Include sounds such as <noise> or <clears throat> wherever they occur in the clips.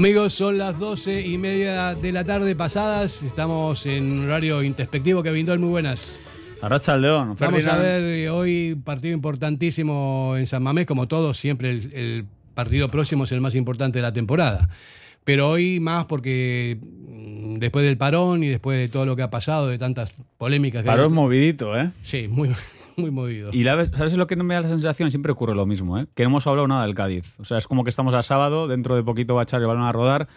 Amigos, son las doce y media de la tarde pasadas. Estamos en horario introspectivo. Kevin Doll, muy buenas. Arracha al León. Vamos a ver eh, hoy partido importantísimo en San Mamés. Como todos, siempre el, el partido próximo es el más importante de la temporada. Pero hoy más porque mm, después del parón y después de todo lo que ha pasado, de tantas polémicas que Parón hay- movidito, ¿eh? Sí, muy, muy movido. Y la ¿sabes lo que me da la sensación? Siempre ocurre lo mismo, ¿eh? Que no hemos hablado nada del Cádiz. O sea, es como que estamos a sábado, dentro de poquito va a echar el a rodar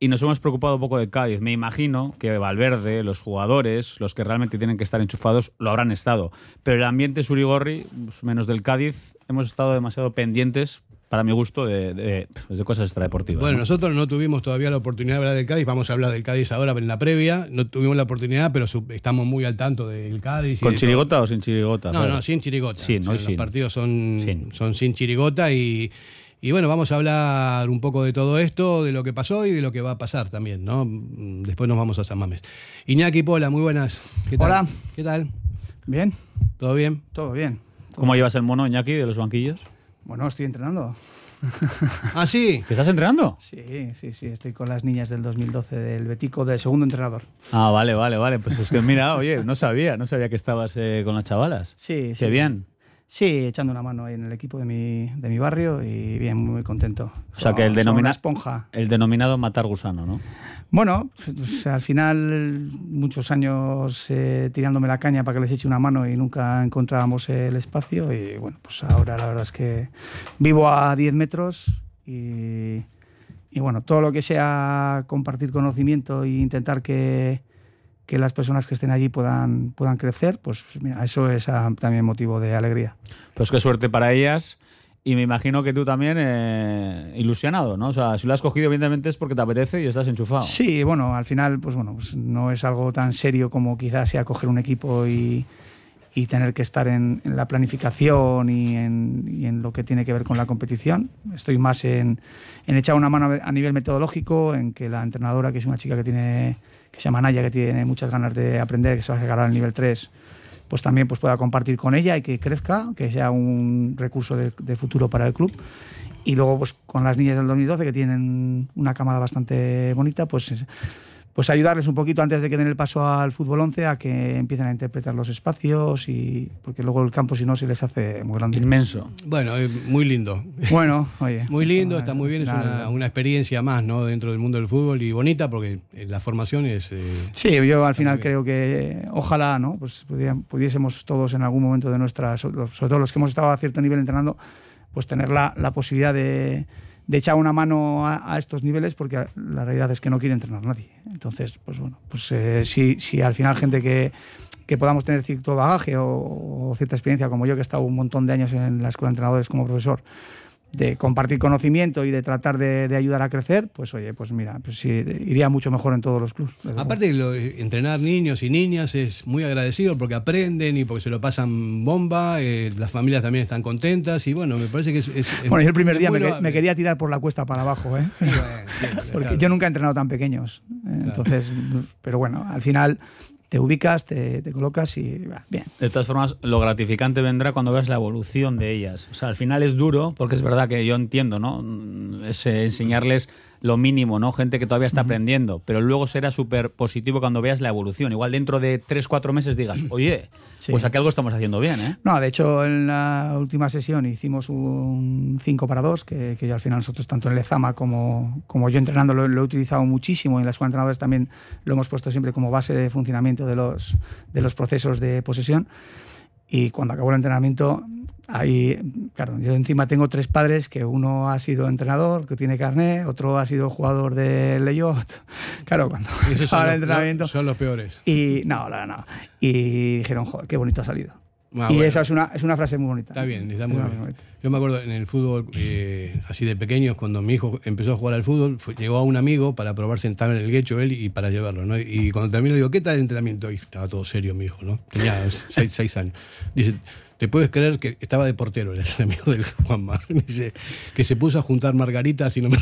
y nos hemos preocupado poco del Cádiz. Me imagino que Valverde, los jugadores, los que realmente tienen que estar enchufados, lo habrán estado. Pero el ambiente Surigorri, pues, menos del Cádiz, hemos estado demasiado pendientes, para mi gusto, de, de- de cosas extradeportivas. Bueno, ¿no? nosotros no tuvimos todavía la oportunidad de hablar del Cádiz. Vamos a hablar del Cádiz ahora en la previa. No tuvimos la oportunidad, pero su- estamos muy al tanto del Cádiz. ¿Con de chirigota o sin chirigota? No, no, sin chirigota. Sin, O sea, hoy los sin. partidos son Sin. son sin chirigota y, y bueno, vamos a hablar un poco de todo esto, de lo que pasó y de lo que va a pasar también, ¿no? Mm, Después nos vamos a San Mames. Iñaki Pola, muy buenas. ¿Qué tal? Hola. ¿Qué tal? Bien, ¿Todo bien? todo bien. ¿Cómo llevas el mono, Iñaki, de los banquillos? Bueno, estoy entrenando. <laughs> Ah, sí. ¿Que estás entrenando? Sí, sí, sí, estoy con las niñas del 2012 del Betico, del segundo entrenador. Ah, vale, vale, vale. Pues es que mira, oye, no sabía, no sabía que estabas eh, con las chavalas. Sí, sí. Qué bien. Sí, echando una mano ahí en el equipo de mi, de mi barrio y bien, muy contento. O sea, que el denomina- esponja. El denominado matar gusano, ¿no? Bueno, pues, al final muchos años eh, tirándome la caña para que les eche una mano y nunca encontrábamos el espacio y bueno, pues ahora la verdad es que vivo a 10 metros y, bueno, todo lo que sea compartir conocimiento e intentar que, las personas que estén allí puedan, puedan crecer, pues eso es ah, también motivo de alegría. Pues qué suerte para ellas. Y me imagino que tú también eh, ilusionado, ¿no? O sea, si lo has cogido, evidentemente es porque te apetece y estás enchufado. Sí, bueno, al final, pues bueno, pues no es algo tan serio como quizás sea coger un equipo y, y tener que estar en, la planificación y en, y en lo que tiene que ver con la competición. Estoy más en, en echar una mano a nivel metodológico, en que la entrenadora, que es una chica que tiene que se llama Naya, que tiene muchas ganas de aprender, que se va a llegar al nivel 3, pues también pues pueda compartir con ella y que crezca, que sea un recurso de, futuro para el club. Y luego, pues con las niñas del 2012, que tienen una camada bastante bonita, pues, pues ayudarles un poquito antes de que den el paso al fútbol 11 a que empiecen a interpretar los espacios, y porque luego el campo, si no, se les hace muy grande. Inmenso. Bueno, eh, muy lindo. Bueno, oye. Muy lindo, es- está muy bien, es una, experiencia más, ¿no? Dentro del mundo del fútbol y bonita porque eh, la formación es... eh, Sí, yo al final creo que ojalá, ¿no? Pues pudiésemos todos en algún momento de nuestra, so- sobre todo los que hemos estado a cierto nivel entrenando, pues tener la, la posibilidad de, de echar una mano a, estos niveles, porque la realidad es que no quiere entrenar nadie. Entonces, pues bueno, pues eh, si, si al final gente que, que podamos tener cierto bagaje o, o cierta experiencia, como yo, que he estado un montón de años en la escuela de entrenadores como profesor, de compartir conocimiento y de tratar de, de ayudar a crecer, pues oye, pues mira, pues sí, iría mucho mejor en todos los clubes. Aparte, lo- entrenar niños y niñas es muy agradecido porque aprenden y porque se lo pasan bomba, eh, las familias también están contentas y bueno, me parece que es... es- Bueno, yo el primer día me, quería tirar por la cuesta para abajo, ¿eh? Sí, bueno, siempre, <laughs> porque claro. yo nunca he entrenado tan pequeños. ¿eh? Entonces, pero bueno, al final te ubicas, te, te colocas y va, bien. De todas formas, lo gratificante vendrá cuando veas la evolución de ellas. O sea, al final es duro, porque es verdad que yo entiendo, ¿no? Mm, Es enseñarles lo mínimo, ¿no? Gente que todavía está aprendiendo, pero luego será súper positivo cuando veas la evolución. Igual dentro de 3, 4 meses digas, <clears throat> oye, Sí. pues aquí algo estamos haciendo bien, ¿eh? No, de hecho, en la última sesión hicimos un 5 para 2, que, que yo al final nosotros, tanto en Lezama como, como yo entrenando, lo, lo he utilizado muchísimo. Y en las escuela de entrenadores también lo hemos puesto siempre como base de funcionamiento de los, de los procesos de posesión. Y cuando acabó el entrenamiento, ahí, claro, yo encima tengo tres padres, que uno ha sido entrenador, que tiene carné, otro ha sido jugador de Leyot. <laughs> Claro, cuando acaba <laughs> el entrenamiento. son los peores. Y no, no, no. Y dijeron, joder, qué bonito ha salido. Ah, y bueno. esa es una, es una frase muy bonita. Está bien, está Es muy una bien. Yo me acuerdo en el fútbol, eh, así de pequeños, cuando mi hijo empezó a jugar al fútbol, fue- llegó a un amigo para probar sentarme en el guecho él y para llevarlo, ¿no? Y cuando terminó le digo, ¿qué tal el entrenamiento? Y estaba todo serio mi hijo, ¿no? Tenía <laughs> seis, seis años. Dice, ¿te puedes creer que estaba de portero el <laughs> amigo del Juanma? Dice, que se puso a juntar margaritas y no me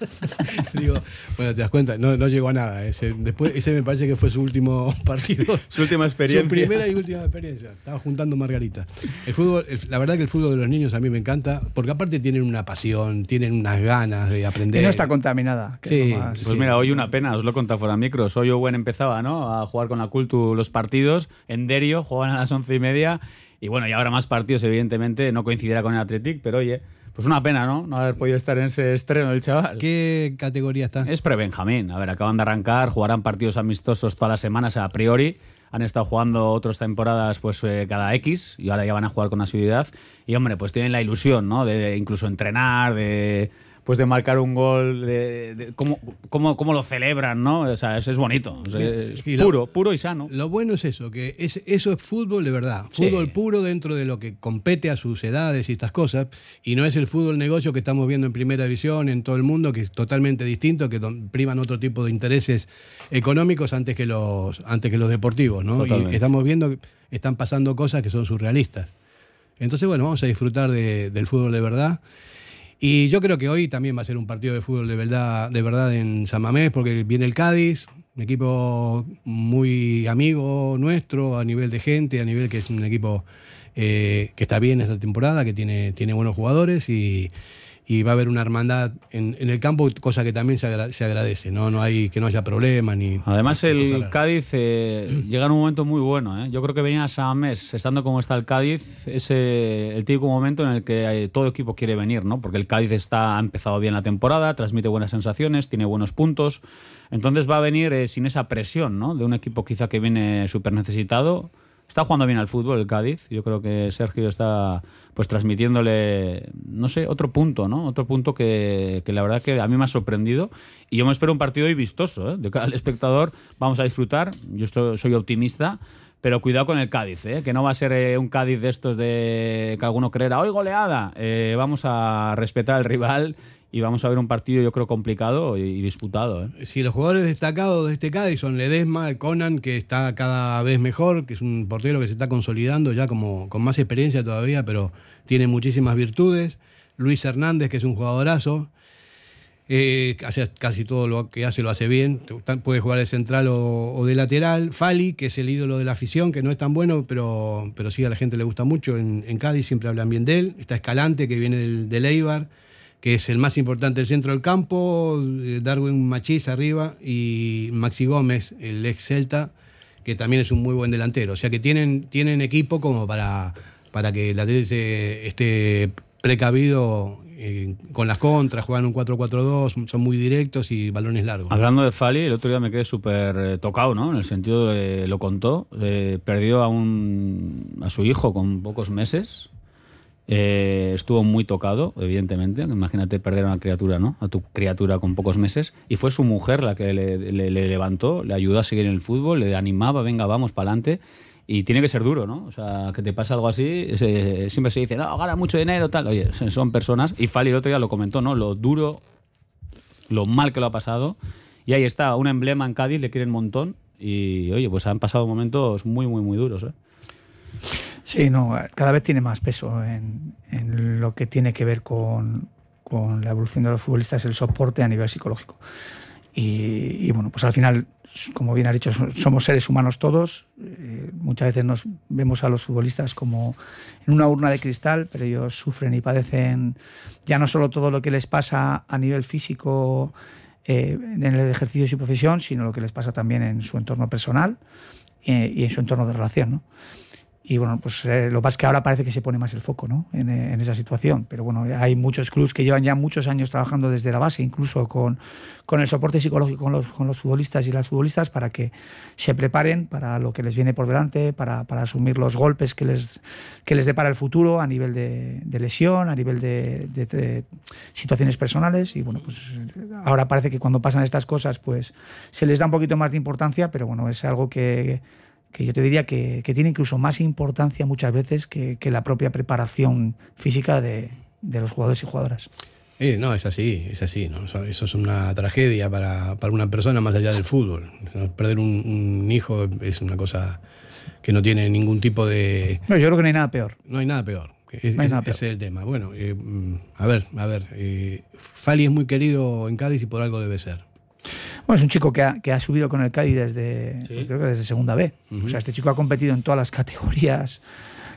<laughs> Digo, bueno, te das cuenta, no, no llegó a nada. Ese, después, ese me parece que fue su último <laughs> partido. Su última experiencia. Su primera y última experiencia. Estaba juntando margarita. El fútbol, el- la verdad que el fútbol de los niños a mí me encanta, porque aparte tienen una pasión, tienen unas ganas de aprender. Que no está contaminada. que Sí, es lo más- Pues Sí. mira, hoy una pena, os lo he contado fuera de micros. Hoy Owen empezaba ¿no? a jugar con la Cultu los partidos. En Derio jugaban a las once y media. Y bueno, y ahora más partidos, evidentemente. No coincidirá con el Athletic, pero oye, pues una pena, ¿no? No haber podido estar en ese estreno del chaval. ¿Qué categoría está? Es pre-Benjamín. A ver, acaban de arrancar, jugarán partidos amistosos todas las semanas a priori. Han estado jugando otras temporadas pues eh, cada X y ahora ya van a jugar con asiduidad. Y hombre, pues tienen la ilusión, ¿no? De, de incluso entrenar, de pues de marcar un gol, de, de cómo, cómo, cómo lo celebran, ¿no? O sea, eso es bonito. O sea, es Y lo- puro, puro y sano. Lo bueno es eso, que es, eso es fútbol de verdad. Sí. Fútbol puro dentro de lo que compete a sus edades y estas cosas. Y no es el fútbol negocio que estamos viendo en primera división, en todo el mundo, que es totalmente distinto, que priman otro tipo de intereses económicos antes que los, antes que los deportivos. ¿no? Y estamos viendo que están pasando cosas que son surrealistas. Entonces, bueno, vamos a disfrutar de- del fútbol de verdad. Y yo creo que hoy también va a ser un partido de fútbol de verdad, de verdad en San Mamés, porque viene el Cádiz, un equipo muy amigo nuestro a nivel de gente, a nivel que es un equipo eh, que está bien esta temporada, que tiene, tiene buenos jugadores y, y va a haber una hermandad en, en el campo, cosa que también se, agra- se agradece, ¿no? No hay que no haya problemas ni. Además, el. Cádiz eh, llega en un momento muy bueno. ¿eh? Yo creo que venía a San Mes, estando como está el Cádiz, es eh, el típico momento en el que eh, todo equipo quiere venir, ¿no? Porque el Cádiz está, ha empezado bien la temporada, transmite buenas sensaciones, tiene buenos puntos. Entonces va a venir sin esa presión, ¿no? De un equipo quizá que viene súper necesitado. Está jugando bien al fútbol el Cádiz. Yo creo que Sergio está pues transmitiéndole, no sé, otro punto, ¿no? Otro punto que, que la verdad que a mí me ha sorprendido. Y yo me espero un partido hoy vistoso, ¿eh? De cara al espectador vamos a disfrutar. Yo estoy- soy optimista. Pero cuidado con el Cádiz, ¿eh? que no va a ser eh, un Cádiz de estos de que alguno creerá, hoy goleada. Eh, vamos a respetar al rival y vamos a ver un partido, yo creo, complicado y, disputado. ¿eh? Si los jugadores destacados de este Cádiz son Ledesma, el Conan, que está cada vez mejor, que es un portero que se está consolidando ya como con más experiencia todavía, pero tiene muchísimas virtudes. Luis Hernández, que es un jugadorazo, eh, hace casi todo lo que hace lo hace bien, puede jugar de central o, de lateral. Fali, que es el ídolo de la afición, que no es tan bueno, pero, pero sí a la gente le gusta mucho. En, en Cádiz siempre hablan bien de él. Está Escalante, que viene del, del Eibar que es el más importante del centro del campo, eh, Darwin Machís arriba y Maxi Gómez, el ex Celta, que también es un muy buen delantero. O sea que tienen, tienen equipo como para, para que Atlético esté, esté precavido eh, con las contras, juegan un 4-4-2, son muy directos y balones largos. Hablando de Fali, el otro día me quedé súper eh, tocado, ¿no? En el sentido de, lo contó, perdió a, un, a su hijo con pocos meses. Eh, estuvo muy tocado, evidentemente. Imagínate perder a una criatura, ¿no? A tu criatura con pocos meses. Y fue su mujer la que le, le- le levantó, le ayudó a seguir en el fútbol, le animaba, venga, vamos, para adelante. Y tiene que ser duro, ¿no? O sea, que te pasa algo así, se- siempre se dice, no, gana mucho dinero, tal. Oye, son personas. Y Fali el otro día lo comentó, ¿no? Lo duro, lo mal que lo ha pasado. Y ahí está, un emblema en Cádiz, le quieren un montón. Y oye, pues han pasado momentos muy, muy, muy duros, ¿eh? Sí, no, cada vez tiene más peso en, en lo que tiene que ver con, con la evolución de los futbolistas, el soporte a nivel psicológico. Y, y, bueno, pues al final, como bien has dicho, so- somos seres humanos todos. Eh, muchas veces nos vemos a los futbolistas como en una urna de cristal, pero ellos sufren y padecen ya no solo todo lo que les pasa a nivel físico eh, en el ejercicio de su profesión, sino lo que les pasa también en su entorno personal eh, y en su entorno de relación. ¿no? Y bueno, pues eh, lo que pasa es que ahora parece que se pone más el foco ¿no? en, eh, en esa situación. Pero bueno, hay muchos clubes que llevan ya muchos años trabajando desde la base, incluso con, con el soporte psicológico con los, con los futbolistas y las futbolistas para que se preparen para lo que les viene por delante, para, para asumir los golpes que les, que les depara el futuro a nivel de, lesión, a nivel de, de- de situaciones personales. Y bueno, pues ahora parece que cuando pasan estas cosas, pues se les da un poquito más de importancia, pero bueno, es algo que que yo te diría que, que tiene incluso más importancia muchas veces que, que la propia preparación física de, de los jugadores y jugadoras. Eh, no, es así, es así. ¿no? Eso, eso es una tragedia para, para una persona más allá del fútbol. Perder un, un hijo es una cosa que no tiene ningún tipo de... No, yo creo que no hay nada peor. No hay nada peor. Es- No hay es- nada peor. ese es el tema. Bueno, eh, mm, a ver, a ver. eh, Fali es muy querido en Cádiz y por algo debe ser. Bueno, es un chico que ha, que ha subido con el Cádiz desde, Sí. creo que desde segunda B. O sea, este chico ha competido en todas las categorías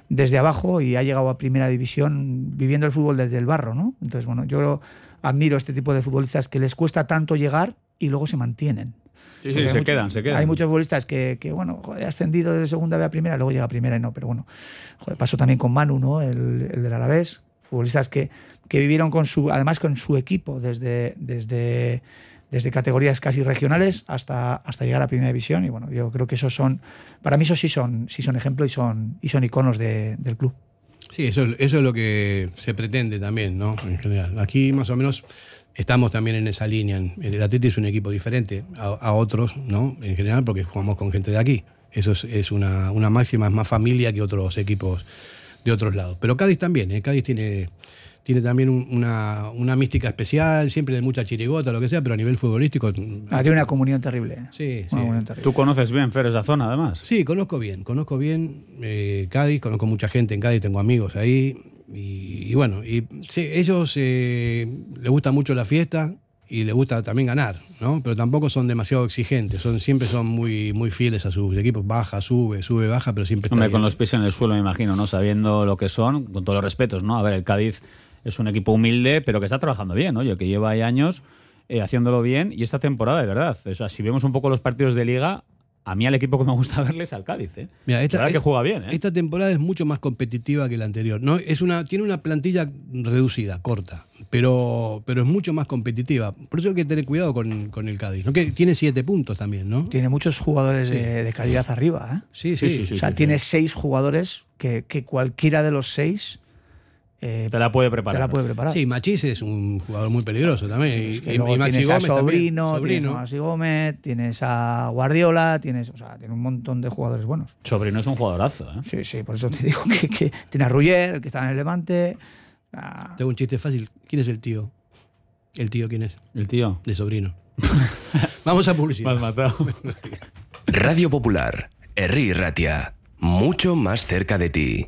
desde abajo y ha llegado a primera división viviendo el fútbol desde el barro, ¿no? Entonces, bueno, yo admiro este tipo de futbolistas que les cuesta tanto llegar y luego se mantienen. Sí, sí, se mucho- quedan, se quedan. Hay muchos futbolistas que, que, bueno, joder, ha ascendido desde segunda B a primera, luego llega a primera y no, pero bueno, joder, pasó también con Manu, ¿no? El, el del Alavés, futbolistas que, que vivieron con su, además con su equipo desde, desde, desde categorías casi regionales hasta, hasta llegar a primera división y bueno, yo creo que esos son, para mí esos sí son, sí son ejemplos y son, y son iconos de- del club. Sí, eso, eso es lo que se pretende también, ¿no? En general. Aquí más o menos estamos también en esa línea. El Atleti es un equipo diferente a, otros, ¿no? En general, porque jugamos con gente de aquí. Eso es, es una, una máxima, es más familia que otros equipos de otros lados. Pero Cádiz también, ¿eh? Cádiz tiene, tiene también un- una, una mística especial, siempre de mucha chirigota, lo que sea, pero a nivel futbolístico. Ah, tiene una comunión terrible. Sí, Una sí. comunión terrible. Tú conoces bien, Fer, esa zona, además. Sí, conozco bien, conozco bien eh, Cádiz, conozco mucha gente en Cádiz, tengo amigos ahí. Y, y bueno, y sí, ellos eh, les gusta mucho la fiesta y les gusta también ganar, ¿no? Pero tampoco son demasiado exigentes, son, siempre son muy, muy fieles a sus equipos, baja, sube, sube, baja, pero siempre Hombre, está con los pies en el suelo, me imagino, ¿no? Sabiendo lo que son, con todos los respetos, ¿no? A ver, el Cádiz es un equipo humilde, pero que está trabajando bien, oye, que lleva ahí años eh, haciéndolo bien y esta temporada, de verdad. O sea, si vemos un poco los partidos de Liga, a mí al equipo que me gusta <laughs> verle es al Cádiz, ¿eh? Mira, esta, la verdad que es- juega bien, ¿eh? Esta temporada es mucho más competitiva que la anterior. No, es una, tiene una plantilla reducida, corta, pero, pero es mucho más competitiva. Por eso hay que tener cuidado con, con el Cádiz. ¿no? Que tiene siete puntos también, ¿no? Tiene muchos jugadores de, de calidad arriba, ¿eh? Sí, sí. Sí, sí, sí. o sea, tiene seis jugadores que, que cualquiera de los seis eh, Te la puede te preparar. la puede preparar. Sí, Machís es un jugador muy peligroso también. Y, Es que y- luego y Maxi tienes a también. Sobrino, tienes Sobrino. a Maxi Gómez, tienes a Guardiola, tienes, o sea, tiene un montón de jugadores buenos. Sobrino es un jugadorazo, ¿eh? Sí, sí, por eso te <laughs> digo que, que tiene a Ruller, el que está en el Levante. Tengo un chiste fácil. ¿Quién es el tío? ¿El tío quién es? El tío. De sobrino. <laughs> Vamos a publicidad. Matado. Radio Popular, Herri Ratia, mucho más cerca de ti.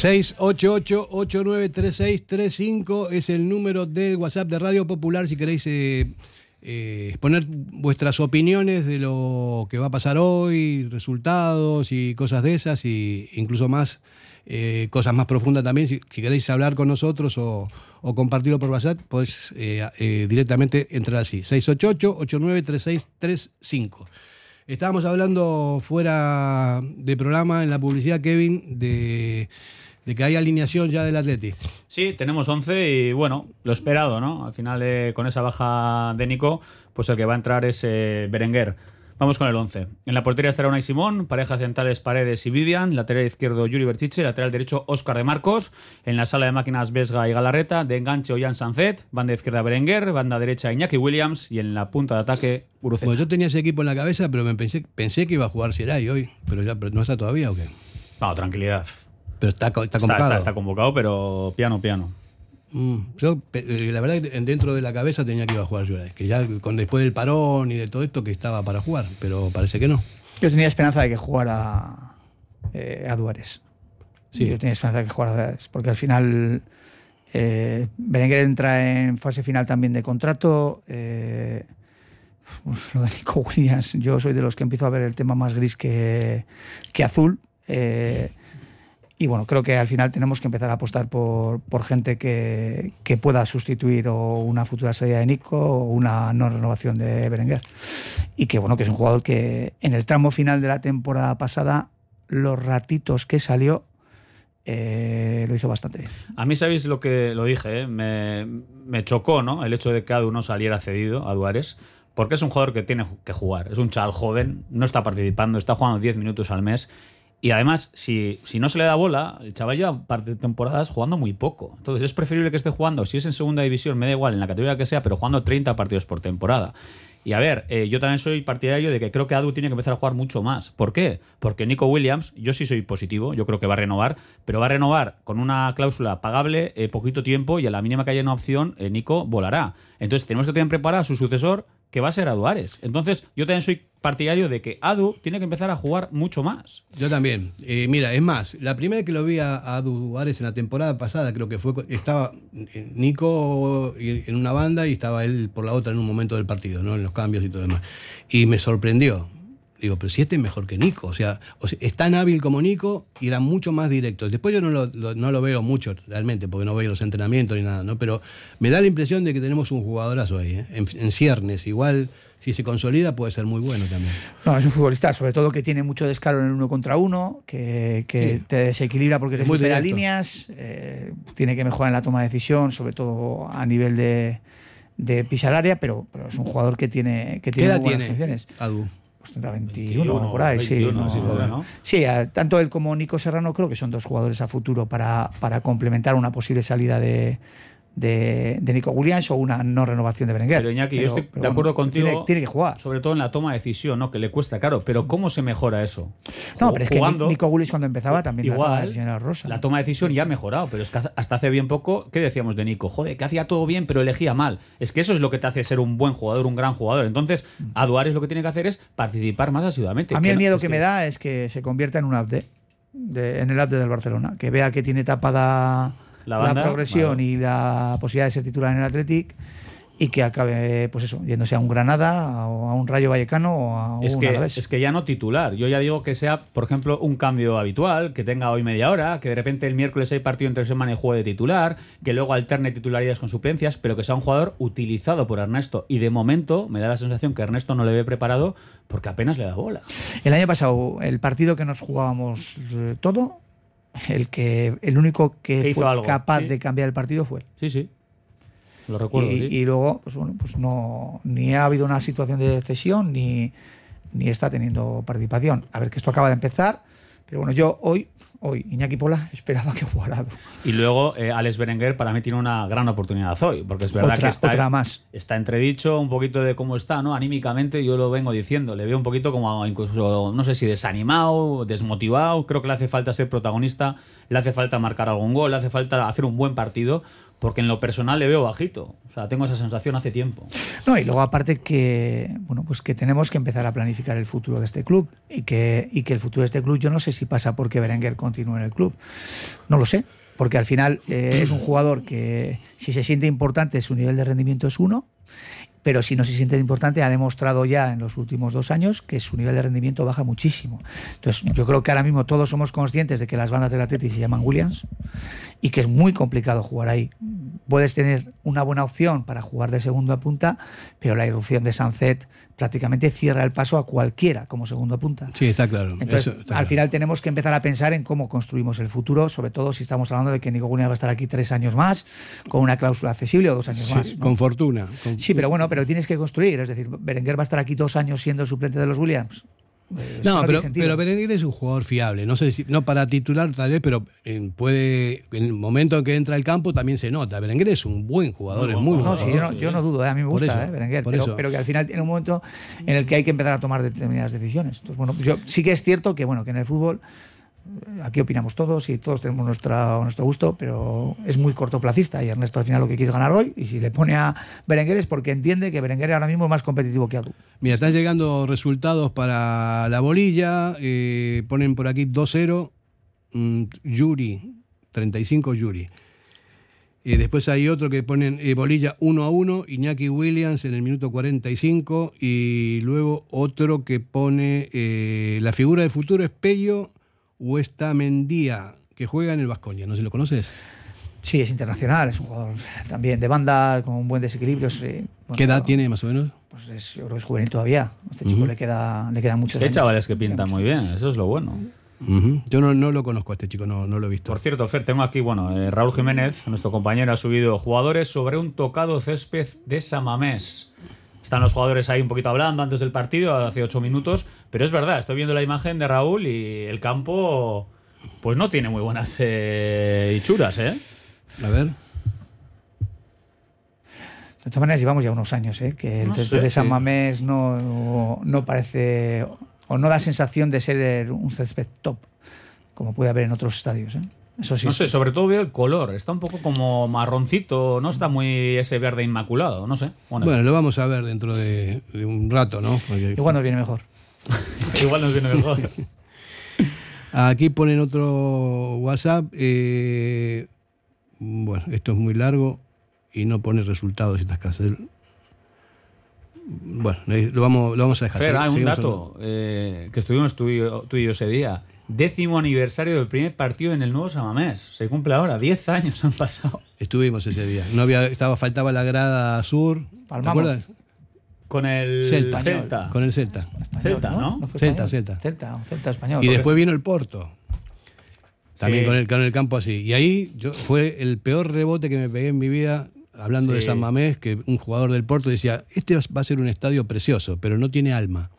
688-893635 es el número del WhatsApp de Radio Popular si queréis eh, eh, poner vuestras opiniones de lo que va a pasar hoy, resultados y cosas de esas, y incluso más eh, cosas más profundas también. Si, queréis hablar con nosotros o, o compartirlo por WhatsApp, podéis eh, eh, directamente entrar así. 688-893635. Estábamos hablando fuera de programa en la publicidad, Kevin, de de que hay alineación ya del Atleti. Sí, tenemos 11 y bueno, lo esperado, ¿no? Al final, eh, con esa baja de Nico, pues el que va a entrar es eh, Berenguer. Vamos con el 11. En la portería estará Unai Simón, pareja centrales Paredes y Vivian, lateral izquierdo Yuri Berchiche, lateral derecho Óscar de Marcos, en la sala de máquinas Vesga y Galarreta, de enganche Ollán Sanzet, banda izquierda Berenguer, banda derecha Iñaki Williams y en la punta de ataque Uruceta. Bueno, yo tenía ese equipo en la cabeza, pero me pensé, pensé que iba a jugar Sieray hoy, pero ya pero no está todavía o qué. No, tranquilidad. Pero está, está convocado. está- está convocado, pero piano, piano. Mm, yo, eh, la verdad, que dentro de la cabeza tenía que iba a jugar Sieray, que ya con después del parón y de todo esto que estaba para jugar, pero parece que no. Yo tenía esperanza de que jugara eh, a Duárez. Sí. Yo tenía esperanza de que jugara a Duárez, porque al final eh, Berenguer entra en fase final también de contrato. eh, uf, lo de Nico Williams, yo soy de los que empiezo a ver el tema más gris que, que azul. eh, y bueno, creo que al final tenemos que empezar a apostar por, por gente que, que pueda sustituir o una futura salida de Nico o una no renovación de Berenguer. Y que bueno, que es un jugador que en el tramo final de la temporada pasada, los ratitos que salió, eh, lo hizo bastante bien. A mí, ¿sabéis lo que lo dije? eh? Me, me chocó, ¿no? El hecho de que Adu no saliera cedido a Duárez. Porque es un jugador que tiene que jugar. Es un chaval joven, no está participando, está jugando 10 minutos al mes. Y además, si, si no se le da bola, el chaval lleva un par de temporadas jugando muy poco. Entonces es preferible que esté jugando, si es en segunda división, me da igual, en la categoría que sea, pero jugando 30 partidos por temporada. Y a ver, eh, yo también soy partidario de que creo que Adu tiene que empezar a jugar mucho más. ¿Por qué? Porque Nico Williams, yo sí soy positivo, yo creo que va a renovar, pero va a renovar con una cláusula pagable, eh, poquito tiempo, y a la mínima que haya una opción, eh, Nico volará. Entonces tenemos que tener preparado a su sucesor, que va a ser Adu Ares. Entonces yo también soy partidario de que Adu tiene que empezar a jugar mucho más. Yo también. Eh, mira, es más, la primera vez que lo vi a, a Adu Ares en la temporada pasada, creo que fue, estaba eh, Nico en una banda y estaba él por la otra en un momento del partido, ¿no? En los cambios y todo demás. Y me sorprendió. Digo, pero si este es mejor que Nico, o sea, o sea, es tan hábil como Nico y era mucho más directo. Después yo no lo, lo- no lo veo mucho realmente, porque no veo los entrenamientos ni nada, ¿no? Pero me da la impresión de que tenemos un jugadorazo ahí, ¿eh? en, en ciernes. Igual, si se consolida, puede ser muy bueno también. No, es un futbolista, sobre todo que tiene mucho descaro en el uno contra uno, que, que Sí. te desequilibra porque Es te supera directo. líneas, eh, tiene que mejorar en la toma de decisión, sobre todo a nivel de, de pisar área, pero, pero es un jugador que tiene, que ¿Qué tiene edad muy buenas tiene. Adu? Pues tendrá 21, 21, bueno, por ahí, 21, sí. Sí, a- tanto él como Nico Serrano creo que son dos jugadores a futuro para, para complementar una posible salida de, de, de Nico Williams o una no renovación de Berenguer. Pero Iñaki, yo Pero- estoy pero de acuerdo bueno, contigo. Tiene, tiene que jugar. Sobre todo en la toma de decisión, ¿no? Que le cuesta, claro. Pero ¿cómo se mejora eso? No, pero es que jugando- Nico Williams cuando empezaba también la toma de Igual, decisión era rosa. la toma de decisión ya ha mejorado, pero es que hasta hace bien poco, ¿qué decíamos de Nico? Joder, que hacía todo bien, pero elegía mal. Es que eso es lo que te hace ser un buen jugador, un gran jugador. Entonces, a lo que tiene que hacer es participar más asiduamente. A mí el no- miedo que, me da es que se convierta en un update de, en el update del Barcelona, que vea que tiene tapada La progresión vale. y la posibilidad de ser titular en el Athletic y que acabe, pues eso, yéndose a un Granada o a un Rayo Vallecano o a Es un que, Alavés. es que ya no titular. Yo ya digo que sea, por ejemplo, un cambio habitual, que tenga hoy media hora, que de repente el miércoles hay partido entre semana y juegue de titular, que luego alterne titularidades con suplencias, pero que sea un jugador utilizado por Ernesto. Y de momento me da la sensación que Ernesto no le ve preparado porque apenas le da bola. El año pasado, el partido que nos jugábamos eh, todo, el que el único que, fue algo, capaz sí. de cambiar el partido fue él. Sí, sí. Lo recuerdo. y, sí. y luego, pues bueno, pues no, ni ha habido una situación de cesión ni, ni está teniendo participación. A ver que esto acaba de empezar, pero bueno, yo hoy, hoy, Iñaki Pola <laughs> esperaba que jugara. Y luego eh, Alex Berenguer para mí tiene una gran oportunidad hoy, porque es verdad Otra- que está, otra más. está entredicho un poquito de cómo está, ¿no? Anímicamente yo lo vengo diciendo, le veo un poquito como incluso, no sé si desanimado, desmotivado, creo que le hace falta ser protagonista, le hace falta marcar algún gol, le hace falta hacer un buen partido, porque en lo personal le veo bajito, o sea, tengo esa sensación hace tiempo. No, y luego aparte que bueno, pues que tenemos que empezar a planificar el futuro de este club y que, y que el futuro de este club yo no sé si pasa porque Berenguer continúe en el club. No lo sé, porque al final eh, es un jugador que si se siente importante su nivel de rendimiento es uno pero si no se siente importante, ha demostrado ya en los últimos dos años que su nivel de rendimiento baja muchísimo. Entonces, yo creo que ahora mismo todos somos conscientes de que las bandas del Atleti se llaman Williams y que es muy complicado jugar ahí. Puedes tener una buena opción para jugar de segunda punta, pero la irrupción de Sunset prácticamente cierra el paso a cualquiera como segundo punta. Sí, está claro. Entonces, Eso está al claro. final tenemos que empezar a pensar en cómo construimos el futuro, sobre todo si estamos hablando de que Nico va a estar aquí tres años más, con una cláusula accesible o dos años Sí, más. ¿no? Con fortuna. con- Sí, pero bueno, pero tienes que construir. Es decir, Berenguer va a estar aquí dos años siendo suplente de los Williams. Eh, No, pero, pero Berenguer es un jugador fiable. No sé si, no para titular tal vez, pero puede, en el momento en que entra al campo también se nota. Berenguer es un buen jugador, Muy es muy No, buen sí, jugador. yo, no, yo no dudo, ¿eh? a mí me gusta, eso, ¿eh? Berenguer, pero, que al final tiene un momento en el que hay que empezar a tomar determinadas decisiones. Entonces, bueno, yo, sí que es cierto que, bueno, que en el fútbol aquí opinamos todos y todos tenemos nuestra, nuestro gusto, pero es muy cortoplacista y Ernesto al final lo que quiere ganar hoy y si le pone a Berenguer es porque entiende que Berenguer ahora mismo es más competitivo que Adu. Mira, están llegando resultados para la bolilla. eh, ponen por aquí 2-0. mm, Yuri, 35 Yuri. Eh, después hay otro que ponen eh, bolilla 1 a 1, Iñaki Williams en el minuto 45. Y luego otro que pone eh, la figura del futuro es Pello Mendía, que juega en el Vasconia. ¿No se lo conoces? Sí, es internacional, es un jugador también de banda con un buen desequilibrio. sí. Bueno, ¿Qué edad tiene más o menos? Pues es, yo creo que es juvenil todavía. A este chico le queda le quedan muchos Hay años. chavales que pintan muy bien, eso es lo bueno. Yo no, no lo conozco a este chico, no, no lo he visto. Por cierto, Fer, tengo aquí, bueno, eh, Raúl Jiménez, nuestro compañero, ha subido jugadores sobre un tocado césped de Samamés. Están los jugadores ahí un poquito hablando antes del partido, hace ocho minutos, pero es verdad, estoy viendo la imagen de Raúl y el campo, pues no tiene muy buenas eh, hechuras, ¿eh? A ver. De todas maneras, llevamos ya unos años, ¿eh? que el No sé, de San sí. Mamés no, no parece o no da sensación de ser un césped top, como puede haber en otros estadios. ¿eh? Eso sí. No sé, sobre todo veo el color, está un poco como marroncito, no está muy ese verde inmaculado, no sé. Bueno, Bueno, lo vamos a ver dentro de, de un rato, ¿no? Porque Igual nos viene mejor. <laughs> igual nos viene mejor. aquí ponen otro WhatsApp. eh, bueno, esto es muy largo y no pone resultados y estas casas. Bueno, lo vamos, lo vamos a dejar. Fer, hay un seguimos dato eh, que estuvimos tú y, yo, tú y yo ese día. Décimo aniversario del primer partido en el nuevo Samamés. Se cumple ahora, 10 años han pasado. Estuvimos ese día. No había, estaba, faltaba la grada sur. ¿Te Palmamos. acuerdas? Con el Celta. Celta. Con el Celta. Celta, ¿no? Celta, español? Celta. Celta, un Celta español. Y después vino el Porto. También Sí. con, el, con el campo así. Y ahí yo, fue el peor rebote que me pegué en mi vida, hablando de. San Mamés, que un jugador del Porto decía, este va a ser un estadio precioso, pero no tiene alma.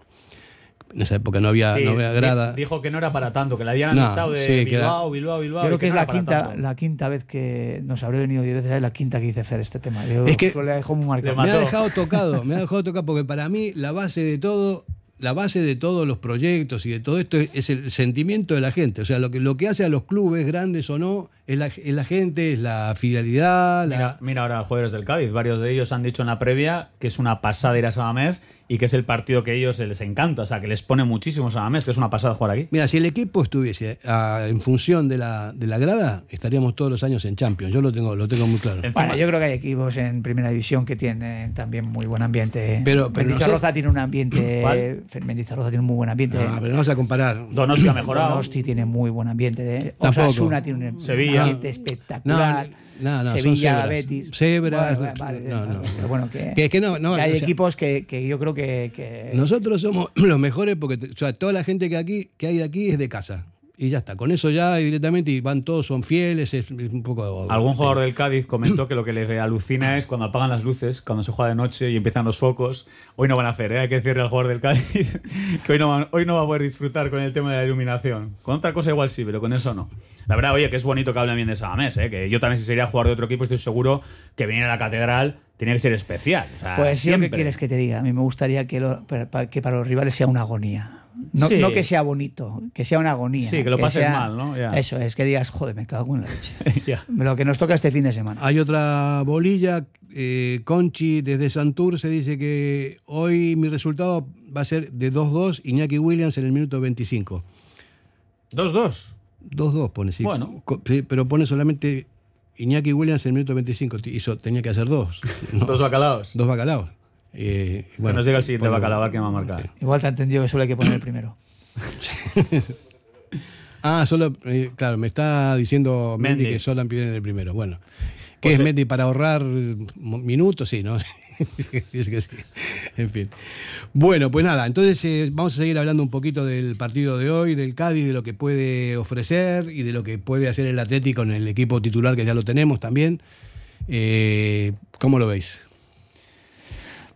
En esa época no había, Sí, no había grada. Dijo que no era para tanto, que le habían No, avisado de sí, que era- Bilbao, Bilbao, Bilbao. Creo que es no la quinta, la quinta vez que nos habré venido 10 veces, es la quinta que dice Fer este tema. Yo Es que- le dejo muy marcado. Me ha dejado tocado, me ha dejado tocado porque para mí la base de todo, la base de todos los proyectos y de todo esto es el sentimiento de la gente. O sea, lo que, lo que hace a los clubes, grandes o no, es la, es la gente, es la fidelidad, la, Mira, mira ahora jugadores del Cádiz, varios de ellos han dicho en la previa que es una pasada ir a Samamés y que es el partido que a ellos les encanta, o sea, que les pone muchísimo Samamés, que es una pasada jugar aquí. Mira, si el equipo estuviese ah, en función de la, de la grada, estaríamos todos los años en Champions. Yo lo tengo, lo tengo muy claro. Encima- Bueno, yo creo que hay equipos en primera división que tienen también muy buen ambiente. Pero- pero Mendizorroza no sé- tiene un ambiente. ¿Cuál? Mendizorroza tiene un muy buen ambiente. Ah, pero no vas a comparar. Donosti ha mejorado. Donosti tiene muy buen ambiente. De, Tampoco. Osasuna tiene un Sevilla. ambiente No, espectacular. no, no, son Sevilla. Betis. Cebras, Bueno, vale, no, no. Pero bueno, que, Que- que no, no, que hay o sea- equipos que, que yo creo que. que- Nosotros somos <clears throat> los mejores porque o sea, toda la gente que, aquí, que hay de aquí es de casa. Y ya está. Con eso ya directamente y van todos, son fieles. Es, es un poco. Algún jugador del Cádiz comentó que lo que le alucina es cuando apagan las luces, cuando se juega de noche y empiezan los focos. Hoy no van a hacer, ¿eh? hay que decirle al jugador del Cádiz <laughs> que hoy no, va, hoy no va a poder disfrutar con el tema de la iluminación. Con otra cosa igual sí, pero con eso no. La verdad, oye, que es bonito que hablen bien de Samamés, ¿eh? que yo también si sería jugador de otro equipo estoy seguro que venir a la catedral tiene que ser especial. O sea, Pues siempre. ¿qué quieres que te diga? A mí me gustaría que, lo- que para los rivales sea una agonía. No, Sí. no que sea bonito, que sea una agonía. Sí, que lo pases sea- mal, ¿no? Eso es, que digas, joder, me cago en la leche. <laughs> Lo que nos toca este fin de semana. Hay otra bolilla. eh, Conchi desde Santur se dice que hoy mi resultado va a ser de 2-2. Iñaki Williams en el minuto 25. 2-2. 2-2 pone, sí. Bueno. Sí, Pero pone solamente Iñaki Williams en el minuto 25. Hizo, tenía que hacer dos. ¿no? <laughs> Dos bacalaos. Dos bacalaos. Eh, Que bueno, nos diga el siguiente ponlo- bacalao que va a marcar. Igual te ha entendido que solo hay que poner el primero. <laughs> Ah, solo, eh, claro, me está diciendo Mendy, Mendy. que solo piden el primero. Bueno, ¿qué Pues, es eh, Mendy para ahorrar minutos? Sí, ¿no? <laughs> Dice que sí. En fin. Bueno, pues nada, entonces eh, vamos a seguir hablando un poquito del partido de hoy, del Cádiz, de lo que puede ofrecer y de lo que puede hacer el Atlético en el equipo titular, que ya lo tenemos también. Eh, ¿Cómo lo veis?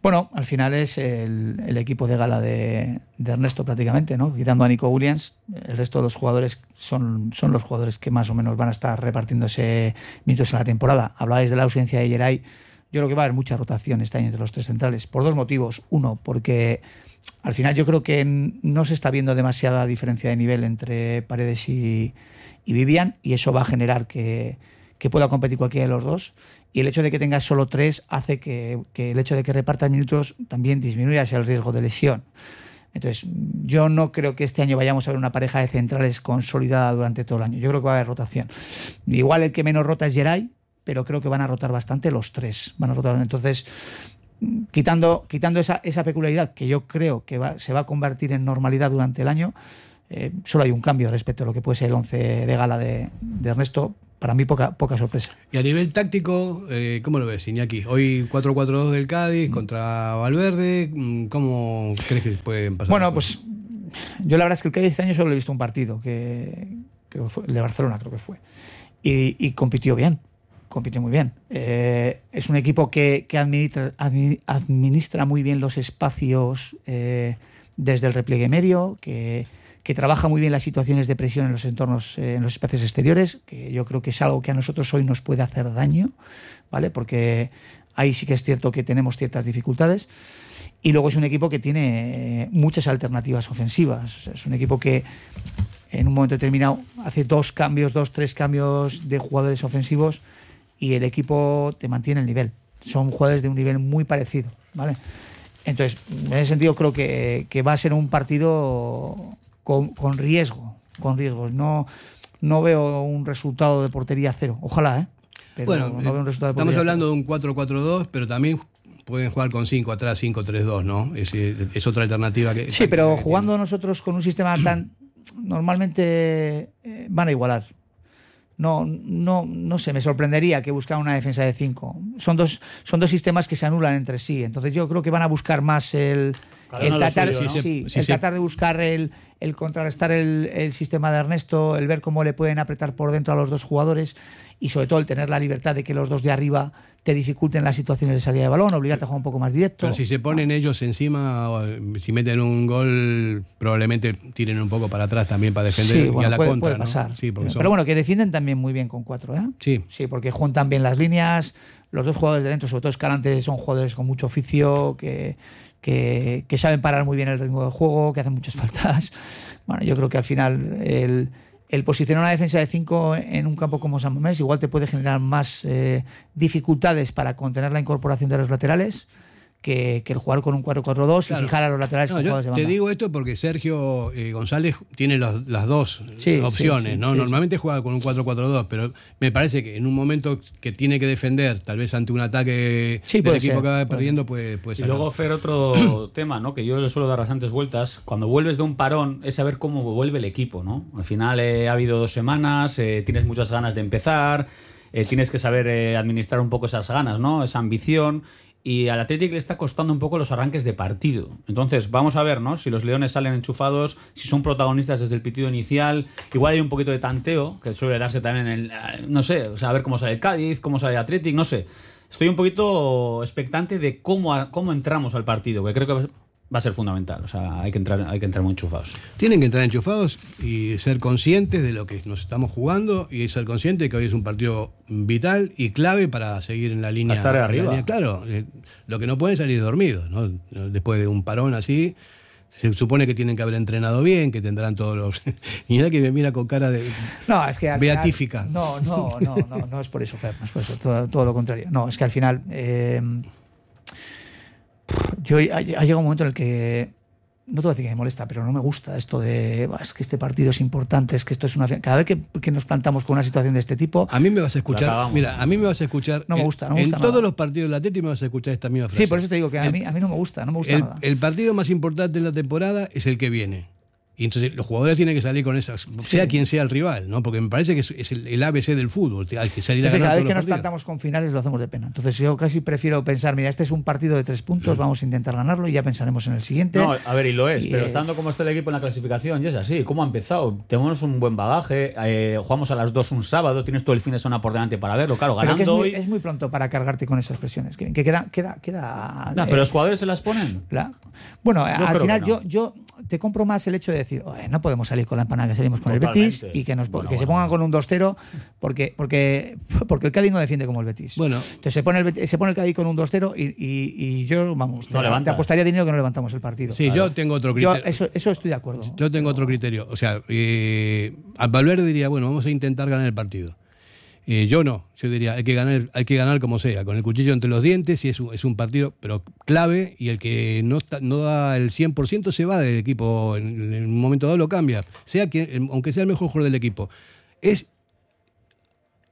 Bueno, al final es el, equipo de gala de, Ernesto prácticamente, ¿no? Quitando a Nico Williams, el resto de los jugadores son, son los jugadores que más o menos van a estar repartiéndose minutos en la temporada. Hablabais de la ausencia de Geray. Yo creo que va a haber mucha rotación este año entre los tres centrales, por dos motivos. Uno, porque al final yo creo que no se está viendo demasiada diferencia de nivel entre Paredes y Vivian, y eso va a generar que, que pueda competir cualquiera de los dos. Y el hecho de que tengas solo tres hace que, el hecho de que repartas minutos también disminuya ese riesgo de lesión. Entonces, yo no creo que este año vayamos a ver una pareja de centrales consolidada durante todo el año. Yo creo que va a haber rotación. Igual el que menos rota es Geray, pero creo que van a rotar bastante los tres. Van a rotar. Entonces, quitando, quitando esa, esa peculiaridad que yo creo que se va a convertir en normalidad durante el año, eh, solo hay un cambio respecto a lo que puede ser el 11 de gala de Ernesto. Para mí, poca, poca sorpresa. Y a nivel táctico, eh, ¿cómo lo ves, Iñaki? Hoy 4-4-2 del Cádiz contra Valverde, mm, ¿cómo crees que pueden pasar? Bueno, pues yo la verdad es que el Cádiz este año solo he visto un partido, que que fue el de Barcelona, creo que fue. Y, y compitió bien, compitió muy bien. Eh, es un equipo que, que administra, admi- administra muy bien los espacios eh, desde el repliegue medio, que, que trabaja muy bien las situaciones de presión en los entornos, eh, en los espacios exteriores, que yo creo que es algo que a nosotros hoy nos puede hacer daño, ¿vale? Porque ahí sí que es cierto que tenemos ciertas dificultades. Y luego es un equipo que tiene eh, muchas alternativas ofensivas. Es un equipo que en un momento determinado hace dos cambios, dos, tres cambios de jugadores ofensivos y el equipo te mantiene el nivel. Son jugadores de un nivel muy parecido, ¿vale? Entonces, en ese sentido creo que, que va a ser un partido con, con riesgo, con riesgos. No, no veo un resultado de portería cero. Ojalá, ¿eh? Pero bueno, no veo un resultado de estamos portería hablando cero. de un 4-4-2, pero también pueden jugar con 5 atrás, 5-3-2, ¿no? Es, es otra alternativa que. Sí, pero que jugando nosotros con un sistema tan. Normalmente eh, van a igualar. No, no, no sé, me sorprendería que buscaran una defensa de 5. Son dos, son dos sistemas que se anulan entre sí. Entonces yo creo que van a buscar más el, Cada el tratar, suyo, ¿no? sí, Sí, sí, el sí. tratar de buscar el, el contrarrestar el, el sistema de Ernesto, el ver cómo le pueden apretar por dentro a los dos jugadores y sobre todo el tener la libertad de que los dos de arriba te dificulten las situaciones de salida de balón, obligarte a jugar un poco más directo. Pero si se ponen ellos encima, eh, si meten un gol, probablemente tiren un poco para atrás también para defender Sí, y a la puede, contra. puede ¿no? pasar. Sí, porque son- Pero bueno, que defienden también muy bien con cuatro, ¿eh? Sí. Sí, porque juntan bien las líneas. Los dos jugadores de dentro, sobre todo Escalante, son jugadores con mucho oficio, que, que, saben parar muy bien el ritmo del juego, que hacen muchas faltas. <laughs> Bueno, yo creo que al final el, el posicionar una defensa de 5 en un campo como San Mamés igual te puede generar más eh, dificultades para contener la incorporación de los laterales que, que el jugar con un 4-4-2 Claro. y fijar a los laterales No, con yo de te banda. digo esto porque Sergio eh, González tiene los- las dos Sí, opciones, sí, sí, ¿no? sí, Normalmente juega con un 4-4-2, pero me parece que en un momento que tiene que defender, tal vez ante un ataque Sí, del equipo ser, que va puede perdiendo, puede, puede Y sacar. luego, Fer, otro <clears throat> tema, ¿no? Que yo le suelo dar bastantes vueltas. Cuando vuelves de un parón es saber cómo vuelve el equipo, ¿no? Al final eh, ha habido dos semanas, eh, tienes muchas ganas de empezar, eh, tienes que saber eh, administrar un poco esas ganas, ¿no? Esa ambición. Y al Atlético le está costando un poco los arranques de partido. Entonces, vamos a ver, ¿no? Si los Leones salen enchufados, si son protagonistas desde el pitido inicial. Igual hay un poquito de tanteo, que suele darse también en el. eh, No sé, o sea, a ver cómo sale el Cádiz, cómo sale el Atlético, no sé. Estoy un poquito expectante de cómo, cómo entramos al partido, que creo que va- a ser fundamental. O sea, hay que entrar, hay que entrar muy enchufados. Tienen que entrar enchufados y ser conscientes de lo que nos estamos jugando y ser conscientes que hoy es un partido vital y clave para seguir en la línea. estar arriba. línea- Claro, eh, lo que no pueden salir dormidos, ¿no? Después de un parón así. Se supone que tienen que haber entrenado bien, que tendrán todos los. <laughs> y nada que me mira con cara de. No, es que al final- Beatífica. no, no, no, no, no es por eso, Fer, no es por eso, todo, todo lo contrario. No, es que al final eh, yo ha, ha llegado un momento en el que no te voy a decir que me molesta, pero no me gusta esto de "Buah, es que este partido es importante, es que esto es una. fi-". Cada vez que, que nos plantamos con una situación de este tipo, A mí me vas a escuchar, mira, a mí me vas a escuchar. No me en- gusta, no me En todos los partidos del Atlético me vas a escuchar esta misma frase. sí, por eso te digo que a mí, a mí no me gusta, no me gusta el, nada. el partido más importante de la temporada es el que viene. Y entonces los jugadores tienen que salir con esas, sea quien sea el rival, ¿no? Porque me parece que es, es el, el ABC del fútbol. Hay que salir a ganar cada vez que nos partidos. plantamos con finales lo hacemos de pena. Entonces yo casi prefiero pensar, mira, este es un partido de tres puntos, vamos a intentar ganarlo y ya pensaremos en el siguiente. No, a ver, y lo es, Y, pero eh, estando como está el equipo en la clasificación, y es así, ¿cómo ha empezado? Tenemos un buen bagaje, eh, jugamos a las dos un sábado, tienes todo el fin de semana por delante para verlo, claro, que es ganando muy, hoy. es muy pronto para cargarte con esas presiones. Que, que queda, queda, queda. No, eh, pero los jugadores se las ponen. la- bueno, al final no. yo, yo te compro más el hecho de decir, "Oye, no podemos salir con la empanada que salimos con el. Betis y que, nos, Bueno, que se bueno. pongan con un 2-0 porque, porque, <laughs> porque el Cádiz no defiende como el Betis. Bueno. Entonces se pone el, se pone el Cádiz con un 2-0 y, y- y yo, vamos, No te, te apostaría dinero que no levantamos el partido. Sí, yo tengo otro Yo criterio. eso, eso estoy de acuerdo. Yo tengo otro criterio. O sea, eh, al Valverde diría, bueno, vamos a intentar ganar el partido. Eh, yo no. Yo diría, hay que ganar, hay que ganar como sea, con el cuchillo entre los dientes, y es un, es un partido, pero clave, y el que no, está- no da el 100% se va del equipo, en, en un momento dado lo cambia, sea que, aunque sea el mejor jugador del equipo. Es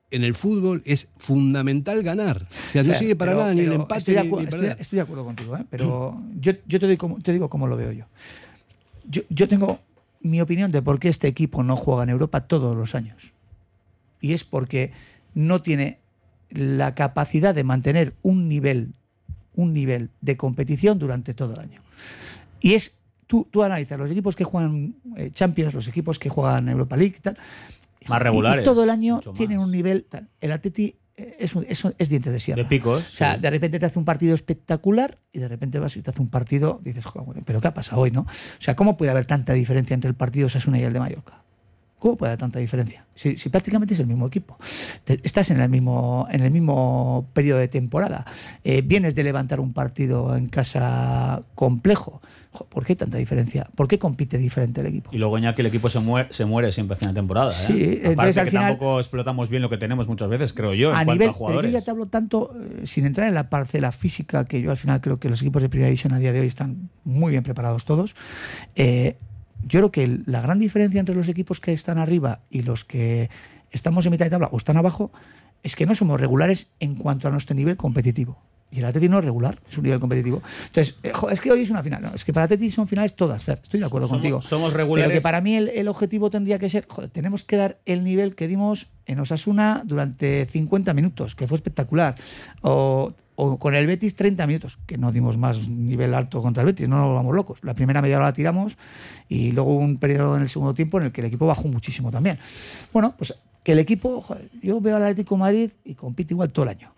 en el fútbol es fundamental ganar. O sea, no Pero- sirve para pero- nada ni el empate Estoy de, ni- acu- ni estoy- perder. estoy de acuerdo contigo, ¿eh? pero yo, yo te, doy como- te digo cómo lo veo yo. yo. Yo tengo mi opinión de por qué este equipo no juega en Europa todos los años. Y es porque no tiene la capacidad de mantener un nivel, un nivel de competición durante todo el año. Y es, tú, tú analizas los equipos que juegan eh, Champions, los equipos que juegan Europa League y tal. Más y- y regulares, todo el año tienen un nivel. tal. El Atleti eh, es, un- es, diente de sierra. De picos. O sea, sí. de repente te hace un partido espectacular y de repente vas y te hace un partido, dices, "Joder, pero ¿qué ha pasado hoy, no? O sea, ¿cómo puede haber tanta diferencia entre el partido Osasuna y el de Mallorca? ¿Cómo puede haber tanta diferencia? Si, si prácticamente es el mismo equipo. Estás en el mismo, en el mismo periodo de temporada. Eh, vienes de levantar un partido en casa complejo. Jo, ¿Por qué hay tanta diferencia? ¿Por qué compite diferente el equipo? Y luego ya que el equipo se muere, se muere siempre a final de temporada. ¿eh? Sí, Aparte entonces, al que final- tampoco explotamos bien lo que tenemos muchas veces, creo yo, en a nivel, a pero yo jugadores. ya te hablo tanto, eh, sin entrar en la parcela física, que yo al final creo que los equipos de primera división a día de hoy están muy bien preparados todos. eh, yo creo que la gran diferencia entre los equipos que están arriba y los que estamos en mitad de tabla o están abajo es que no somos regulares en cuanto a nuestro nivel competitivo. Y el Atleti no es regular, es un nivel competitivo. Entonces, eh, es que hoy es una final. No, es que para Atleti son finales todas, Fer, estoy de acuerdo Somos- contigo. somos Pero regulares. que para mí el, el objetivo tendría que ser, joder, tenemos que dar el nivel que dimos en Osasuna durante 50 minutos, que fue espectacular. O, o con el Betis 30 minutos, que no dimos más nivel alto contra el Betis, no nos vamos locos. La primera media hora la tiramos y luego un periodo en el segundo tiempo en el que el equipo bajó muchísimo también. Bueno, pues que el equipo, joder, yo veo al Atlético Madrid y compite igual todo el año.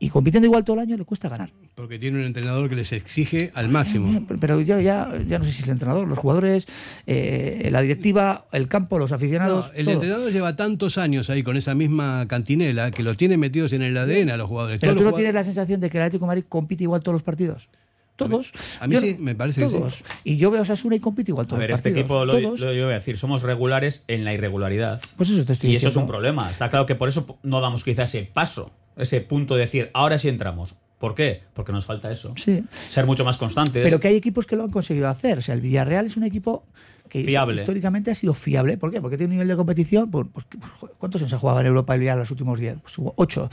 Y compitiendo igual todo el año le cuesta ganar. Porque tiene un entrenador que les exige al máximo. Pero- Pero ya, ya, ya no sé si es el entrenador, los jugadores, eh, la directiva, el campo, los aficionados. No, el todo. entrenador lleva tantos años ahí con esa misma cantinela que lo tiene metidos en el ADN a los jugadores. Pero Todos tú no los tienes la sensación de que el Atlético de Madrid compite igual todos los partidos. Todos. a mí sí, no- me parece que sí. todos. Y yo veo a Osasuna y compite igual A todos ver, los este partidos. equipo, lo, todos. lo- yo voy a decir, somos regulares en la irregularidad. Pues eso te estoy Y eso es un problema. Está claro que por eso no damos quizá ese paso, ese punto de decir, ahora sí entramos. ¿Por qué? Porque nos falta eso. Sí. Ser mucho más constantes. Pero que hay equipos que lo han conseguido hacer. O sea, el Villarreal es un equipo que Fiable. históricamente ha sido fiable. ¿Por qué? Porque tiene un nivel de competición. Pues, pues, pues, ¿Cuántos años ha jugado en Europa el Villarreal los últimos 10? Pues hubo 8.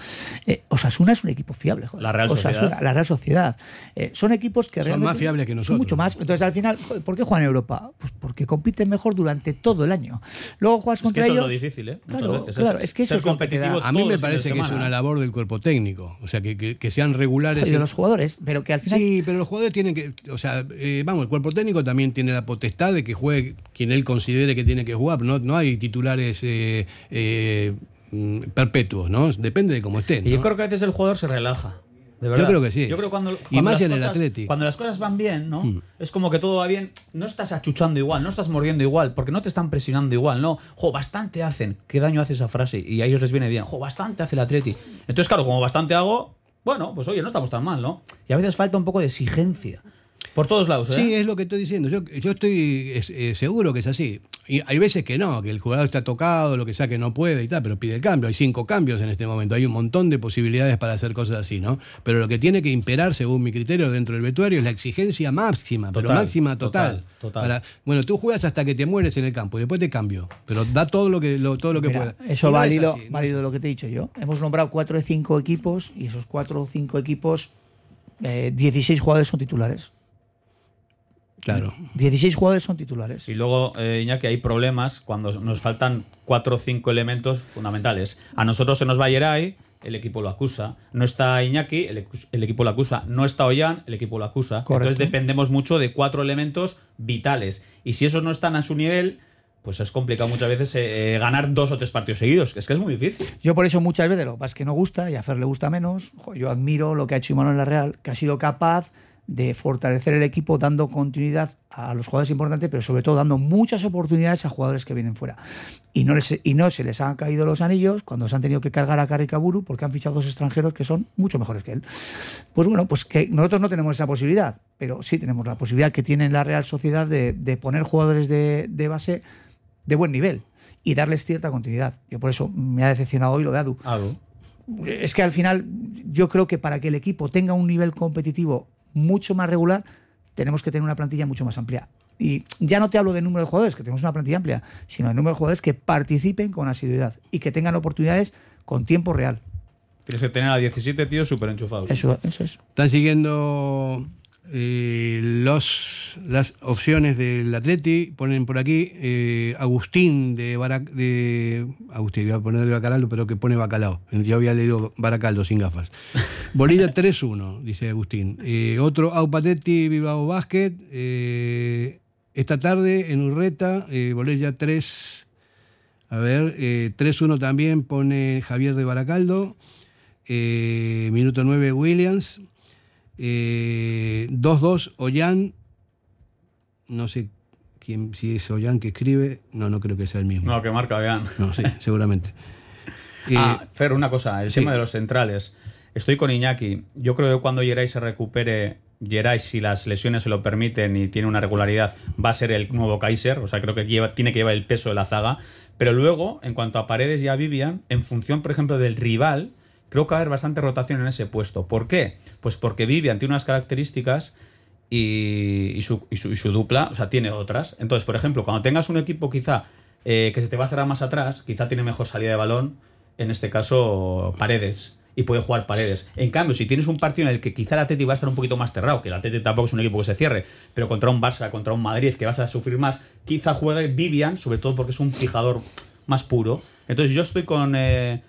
Osasuna es un equipo fiable. joder. La Real Osasuna, Sociedad. la Real Sociedad. Eh, son equipos que Son realmente más fiables que son nosotros. mucho más. Entonces, al final, joder, ¿por qué juegan en Europa? Pues porque compiten mejor durante todo el año. Luego juegas es que contra eso es ellos. lo difícil, ¿eh? Muchas Claro, veces. claro, es que eso ser es que competitivo A mí me parece que es una labor del cuerpo técnico. O sea, que, que- que sean regulares. y de en- los jugadores, pero que al final Sí, pero los jugadores tienen que. O sea, eh, vamos, el cuerpo técnico también tiene la potestad de que juegue quien él considere que tiene que jugar. No, no hay titulares eh, eh, mm, perpetuos, ¿no? Depende de cómo estén. Y yo ¿no? creo que a veces el jugador se relaja. De verdad. creo que sí. Yo creo cuando, Y cuando más las en el cosas- Atleti. Cuando las cosas van bien, ¿no? Mm. Es como que todo va bien. No estás achuchando igual, no estás mordiendo igual, porque no te están presionando igual, ¿no? Jo, bastante hacen. ¿Qué daño hace esa frase? Y a ellos les viene bien. Jo, bastante hace el Atleti. Entonces, claro, como bastante hago, bueno, pues oye, no estamos tan mal, ¿no? Y a veces falta un poco de exigencia. Por todos lados, ¿eh? Sí, es lo que estoy diciendo. Yo, yo estoy es- eh, seguro que es así. Y hay veces que no, que el jugador está tocado, lo que sea que no puede y tal, pero pide el cambio. Hay cinco cambios en este momento. Hay un montón de posibilidades para hacer cosas así, ¿no? Pero lo que tiene que imperar, según mi criterio, dentro del vestuario es la exigencia máxima, pero Total, máxima total. total, total. Para- bueno, tú juegas hasta que te mueres en el campo y después te cambio. Pero da todo lo que, lo, todo lo que Mira, pueda. Eso Y no va es válido, así, no es válido lo que te he dicho yo. Hemos nombrado cuatro de cinco equipos y esos cuatro o cinco equipos, eh, 16 jugadores son titulares. Claro. 16 jugadores son titulares. Y luego, eh, Iñaki, hay problemas cuando nos faltan cuatro o cinco elementos fundamentales. A nosotros se nos va Yeray, el equipo lo acusa. No está Iñaki, el, el equipo lo acusa. No está Ollán, el equipo lo acusa. Correcto. Entonces dependemos mucho de cuatro elementos vitales. Y si esos no están a su nivel, pues es complicado muchas veces eh, eh, ganar dos o tres partidos seguidos. Es que es muy difícil. Yo por eso muchas veces lo que pasa es que no gusta y a Fer le gusta menos. Yo admiro lo que ha hecho Imanol en la Real, que ha sido capaz de fortalecer el equipo dando continuidad a los jugadores importantes, pero sobre todo dando muchas oportunidades a jugadores que vienen fuera. Y no, les, y no se les han caído los anillos cuando se han tenido que cargar a Caricaburu porque han fichado dos extranjeros que son mucho mejores que él. Pues bueno, pues que nosotros no tenemos esa posibilidad, pero sí tenemos la posibilidad que tiene la Real Sociedad de, de poner jugadores de, de base de buen nivel y darles cierta continuidad. Yo por eso me ha decepcionado hoy lo de Adu. Es que al final yo creo que para que el equipo tenga un nivel competitivo mucho más regular, tenemos que tener una plantilla mucho más amplia. Y ya no te hablo de número de jugadores, que tenemos una plantilla amplia, sino de número de jugadores que participen con asiduidad y que tengan oportunidades con tiempo real. Tienes que tener a 17 tíos súper enchufados. Eso, eso es. Están siguiendo eh, los, las opciones del Atleti. Ponen por aquí eh, Agustín de, Barac- de Agustín, voy a ponerle Bacalao, pero que pone Bacalao. Yo había leído Baracaldo sin gafas. <laughs> Bolilla 3-1, dice Agustín. Eh, otro Aupatetti Bilbao Basket. eh, esta tarde en Urreta, eh, Bolilla 3. A ver, eh, 3-1 también pone Javier de Baracaldo. Eh, minuto 9 Williams. Eh, 2-2 Ollán. No sé quién, si es Ollán que escribe. No, no creo que sea el mismo. No, que marca, vean. No, sí, <laughs> seguramente. Eh, Ah, Fer, una cosa, el sí. tema de los centrales. Estoy con Iñaki. Yo creo que cuando Geray se recupere, Geray, si las lesiones se lo permiten y tiene una regularidad, va a ser el nuevo Kaiser. O sea, creo que lleva, tiene que llevar el peso de la zaga. Pero luego, en cuanto a Paredes y a Vivian, en función, por ejemplo, del rival, creo que haber bastante rotación en ese puesto. ¿Por qué? Pues porque Vivian tiene unas características y, y su dupla, o sea, tiene otras. Entonces, por ejemplo, cuando tengas un equipo quizá eh, que se te va a cerrar más atrás, quizá tiene mejor salida de balón, en este caso Paredes, y puede jugar Paredes. En cambio, si tienes un partido en el que quizá el Atleti va a estar un poquito más cerrado, que el Atleti tampoco es un equipo que se cierre, pero contra un Barça, contra un Madrid, que vas a sufrir más, quizá juegue Vivian, sobre todo porque es un fijador más puro. Entonces yo estoy con... eh,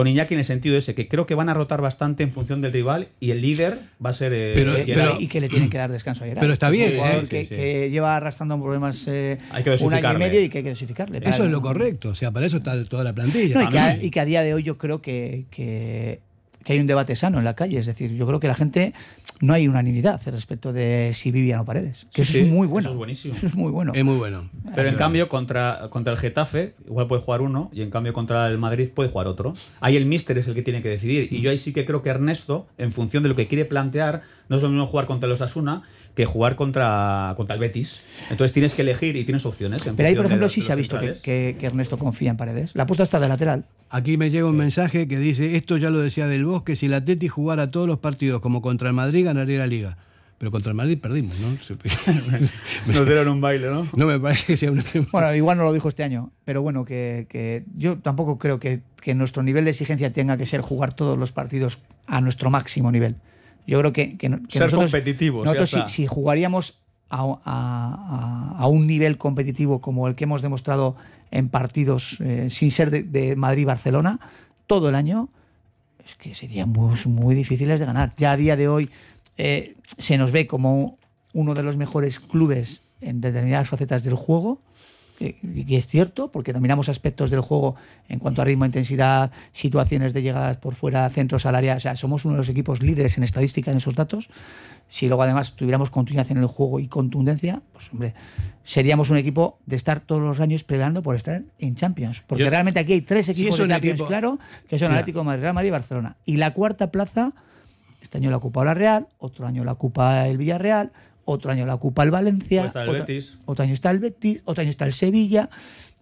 con Iñaki en el sentido ese, que creo que van a rotar bastante en función del rival y el líder va a ser eh, Pero- Geray. pero- y que le tienen que dar descanso a Gerard. Pero está bien, ¿eh? que, Sí, sí. que lleva arrastrando problemas eh, Hay que un año y medio y que hay que dosificarle. eso Claro. es lo correcto. O sea, para eso está toda la plantilla. No, y, que a, mí sí. y que a día de hoy yo creo que, que, que hay un debate sano en la calle. Es decir, yo creo que la gente no hay unanimidad respecto de si Vivian o Paredes. Que Sí, eso es muy bueno. eso es buenísimo. Eso es muy bueno. Es muy bueno. Pero en cambio, contra, contra el Getafe, igual puede jugar uno, y en cambio contra el Madrid puede jugar otro. Ahí el míster es el que tiene que decidir. Y yo ahí sí que creo que Ernesto, en función de lo que quiere plantear, no es lo mismo jugar contra los Asuna que jugar contra, contra el Betis. Entonces tienes que elegir y tienes opciones. Pero ahí, por ejemplo, los- sí de se ha visto que, centrales. que- que Ernesto confía en Paredes. La ha puesto hasta de lateral. Aquí me llega un mensaje que dice, esto ya lo decía Del Bosque, si el Atleti jugara todos los partidos como contra el Madrid, ganaría la Liga. Pero contra el Madrid perdimos, ¿no? <laughs> Nos dieron un baile, ¿no? no me parece que sea una... <laughs> Bueno, igual no lo dijo este año, pero bueno, que, que yo tampoco creo que, que nuestro nivel de exigencia tenga que ser jugar todos los partidos a nuestro máximo nivel. Yo creo que, que, no- que Ser nosotros, competitivos, nosotros si, jugaríamos a, a- a- a un nivel competitivo como el que hemos demostrado en partidos eh, sin ser de, de Madrid-Barcelona todo el año, es que serían muy, muy difíciles de ganar. Ya a día de hoy eh, se nos ve como uno de los mejores clubes en determinadas facetas del juego, que, que es cierto, porque dominamos aspectos del juego en cuanto a ritmo, intensidad, situaciones de llegadas por fuera, centros al área. O sea, somos uno de los equipos líderes en estadística en esos datos. Si luego además tuviéramos continuidad en el juego y contundencia, pues hombre, seríamos un equipo de estar todos los años peleando por estar en Champions. Porque Yo- realmente aquí hay tres equipos es de Champions, equipo- claro, que son. Atlético Madrid, Real Madrid y Barcelona. Y la cuarta plaza, este año la ocupa la Real, otro año la ocupa el Villarreal, otro año la ocupa el Valencia, el otro, Betis. otro año está el Betis, otro año está el Sevilla.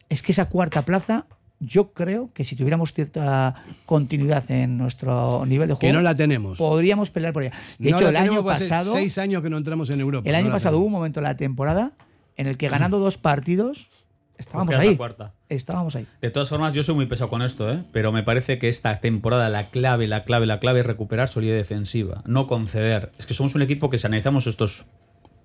Es que esa cuarta plaza, yo creo que si tuviéramos cierta continuidad en nuestro nivel de Que juego, no la tenemos. podríamos pelear por ella. De No hecho, la el año hace pasado, Seis años que no entramos en Europa. el año no pasado hubo un momento en la temporada en el que ganando dos partidos estábamos Pues ahí. cuarta. Estábamos ahí. De todas formas, yo soy muy pesado con esto, ¿eh? pero me parece que esta temporada la clave, la clave, la clave es recuperar solidez defensiva, no conceder. Es que somos un equipo que si analizamos estos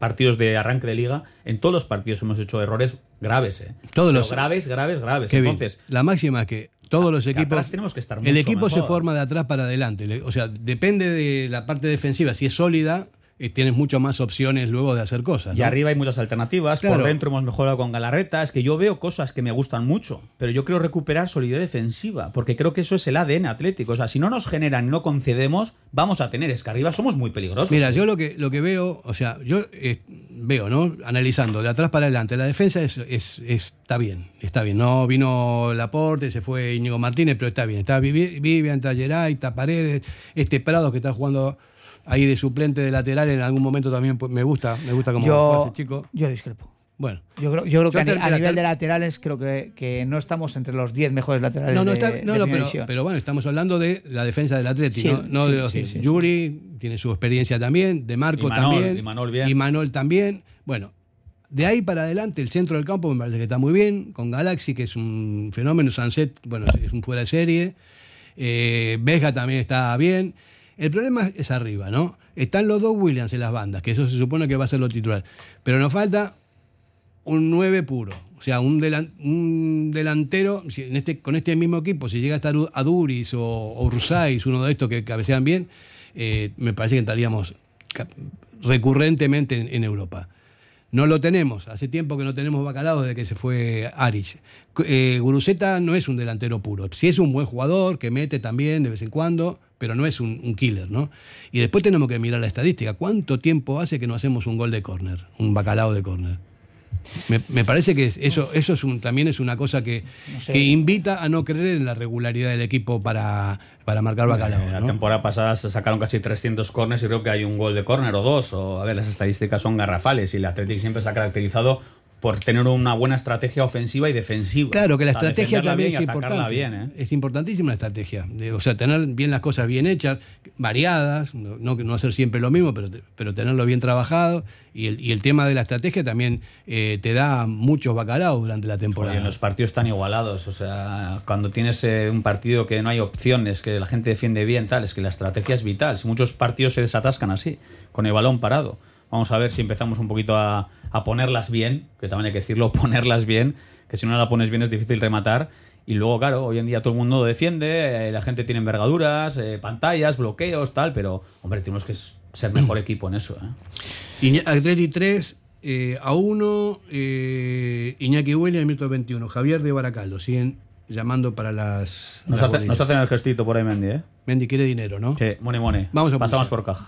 partidos de arranque de liga, en todos los partidos hemos hecho errores graves, ¿eh? Todos Pero los- graves, graves, graves. Kevin, Entonces, la máxima es que todos los equipos. atrás tenemos que estar el mucho equipo se forma de atrás para adelante. O sea, depende de la parte defensiva. Si es sólida, eh, tienes mucho más opciones luego de hacer cosas. y arriba hay muchas alternativas. Claro. Por dentro hemos mejorado con Galarreta. Es que yo veo cosas que me gustan mucho, pero yo quiero recuperar solidez defensiva, porque creo que eso es el ADN atlético. O sea, si no nos generan y no concedemos, vamos a tener. Es que arriba somos muy peligrosos. Mira, yo lo que, lo que veo, o sea, yo eh, veo, ¿no? Analizando de atrás para adelante, la defensa es, es- es- está bien, está bien. No vino Laporte, se fue Íñigo Martínez, pero está bien. Está Vivi- Vivian, está Geray, está Paredes, este Prado que está jugando ahí de suplente de lateral en algún momento también pues, me gusta, me gusta como Yo, ese chico. yo discrepo. Bueno. Yo creo, yo creo que a, nivel de laterales creo que, que no estamos entre los 10 mejores laterales No, no, de, está, de no, no, primera pero, bueno, estamos hablando de la defensa del Atleti, Sí, no, no sí, de los sí, sí, Yuri tiene su experiencia también, de Marco Y Manol, también, y Manol bien. y Manol también. Bueno, de ahí para adelante el centro del campo me parece que está muy bien, con Galaxy que es un fenómeno, Sunset, bueno, es un fuera de serie, eh, Vega también está bien. El problema es arriba, ¿no? Están los dos Williams en las bandas, que eso se supone que va a ser lo titular. Pero nos falta un 9 puro. O sea, un, delan- un delantero, si este, con este mismo equipo, si llega a estar Aduris o, o Rusais, uno de estos que cabecean bien, eh, me parece que estaríamos recurrentemente en, Europa. No lo tenemos, hace tiempo que no tenemos bacalao desde que se fue Aris. Eh, no es un delantero puro, sí es un buen jugador que mete también de vez en cuando, pero no es un, un killer, ¿no? Y después tenemos que mirar la estadística. ¿Cuánto tiempo hace que no hacemos un gol de córner, un bacalao de córner? Me, me parece que es- eso, eso es un, también es una cosa que, No sé. que invita a no creer en la regularidad del equipo para, para marcar bacalao. La ¿no? temporada pasada se sacaron casi 300 corners y creo que hay un gol de córner o dos. O, a ver, las estadísticas son garrafales y el Athletic siempre se ha caracterizado por tener una buena estrategia ofensiva y defensiva. Claro que la estrategia también es importante. bien, ¿eh? Es importantísima la estrategia. O sea, tener bien las cosas bien hechas, variadas, no, no, hacer siempre lo mismo, pero, pero tenerlo bien trabajado. Y el, y el tema de la estrategia también eh, te da muchos bacalaos durante la Joder, temporada. en los partidos están igualados. O sea, cuando tienes eh, un partido que no hay opciones, que la gente defiende bien, tal, es que la estrategia es vital. Si muchos partidos se desatascan así, con el balón parado. Vamos a ver si empezamos un poquito a, a ponerlas bien, que también hay que decirlo, <laughs> ponerlas bien, que si no la pones bien es difícil rematar. Y luego, claro, hoy en día todo el mundo defiende, eh, la gente tiene envergaduras, eh, pantallas, bloqueos, tal, pero, hombre, tenemos que ser mejor <clears throat> equipo en eso. ¿eh? Atleti 3 eh, a 1, eh, Iñaki Williams, minuto 21. Javier de Baracaldo, siguen llamando para las. Nos, las hace- nos hacen el gestito por ahí, Mendy, ¿eh? Mendy quiere dinero, ¿no? Sí, money, money. Vamos a Pasamos por caja.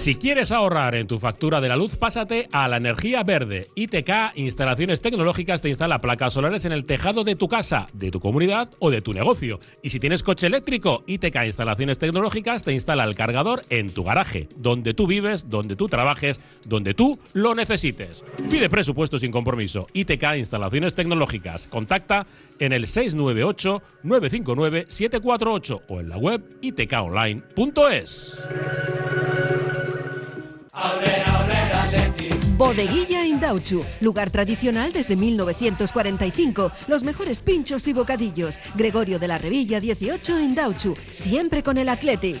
Si quieres ahorrar en tu factura de la luz, pásate a la energía verde. ITK Instalaciones Tecnológicas te instala placas solares en el tejado de tu casa, de tu comunidad o de tu negocio. Y si tienes coche eléctrico, ITK Instalaciones Tecnológicas te instala el cargador en tu garaje, donde tú vives, donde tú trabajes, donde tú lo necesites. Pide presupuesto sin compromiso. ITK Instalaciones Tecnológicas. Contacta en el 698 959 748 o en la web itkonline.es. Bodeguilla Indauchu, lugar tradicional desde 1945. Los mejores pinchos y bocadillos. Gregorio de la Revilla 18 Indauchu, siempre con el Athletic.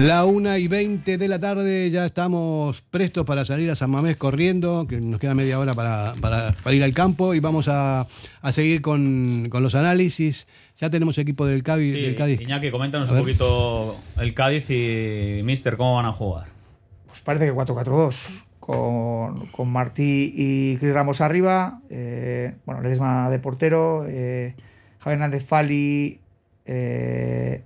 La una y 20 de la tarde, ya estamos prestos para salir a San Mamés corriendo, que nos queda media hora para, para- para ir al campo y vamos a, a seguir con, con los análisis. Ya tenemos equipo del, Cádiz, Sí, del Cádiz. Iñaki, coméntanos un poquito el Cádiz y Mister, ¿cómo van a jugar? Pues parece que 4-4-2. Con, con Martí y Cris Ramos arriba. eh, bueno, Ledesma de portero. Eh, Javier Hernández Fali. eh,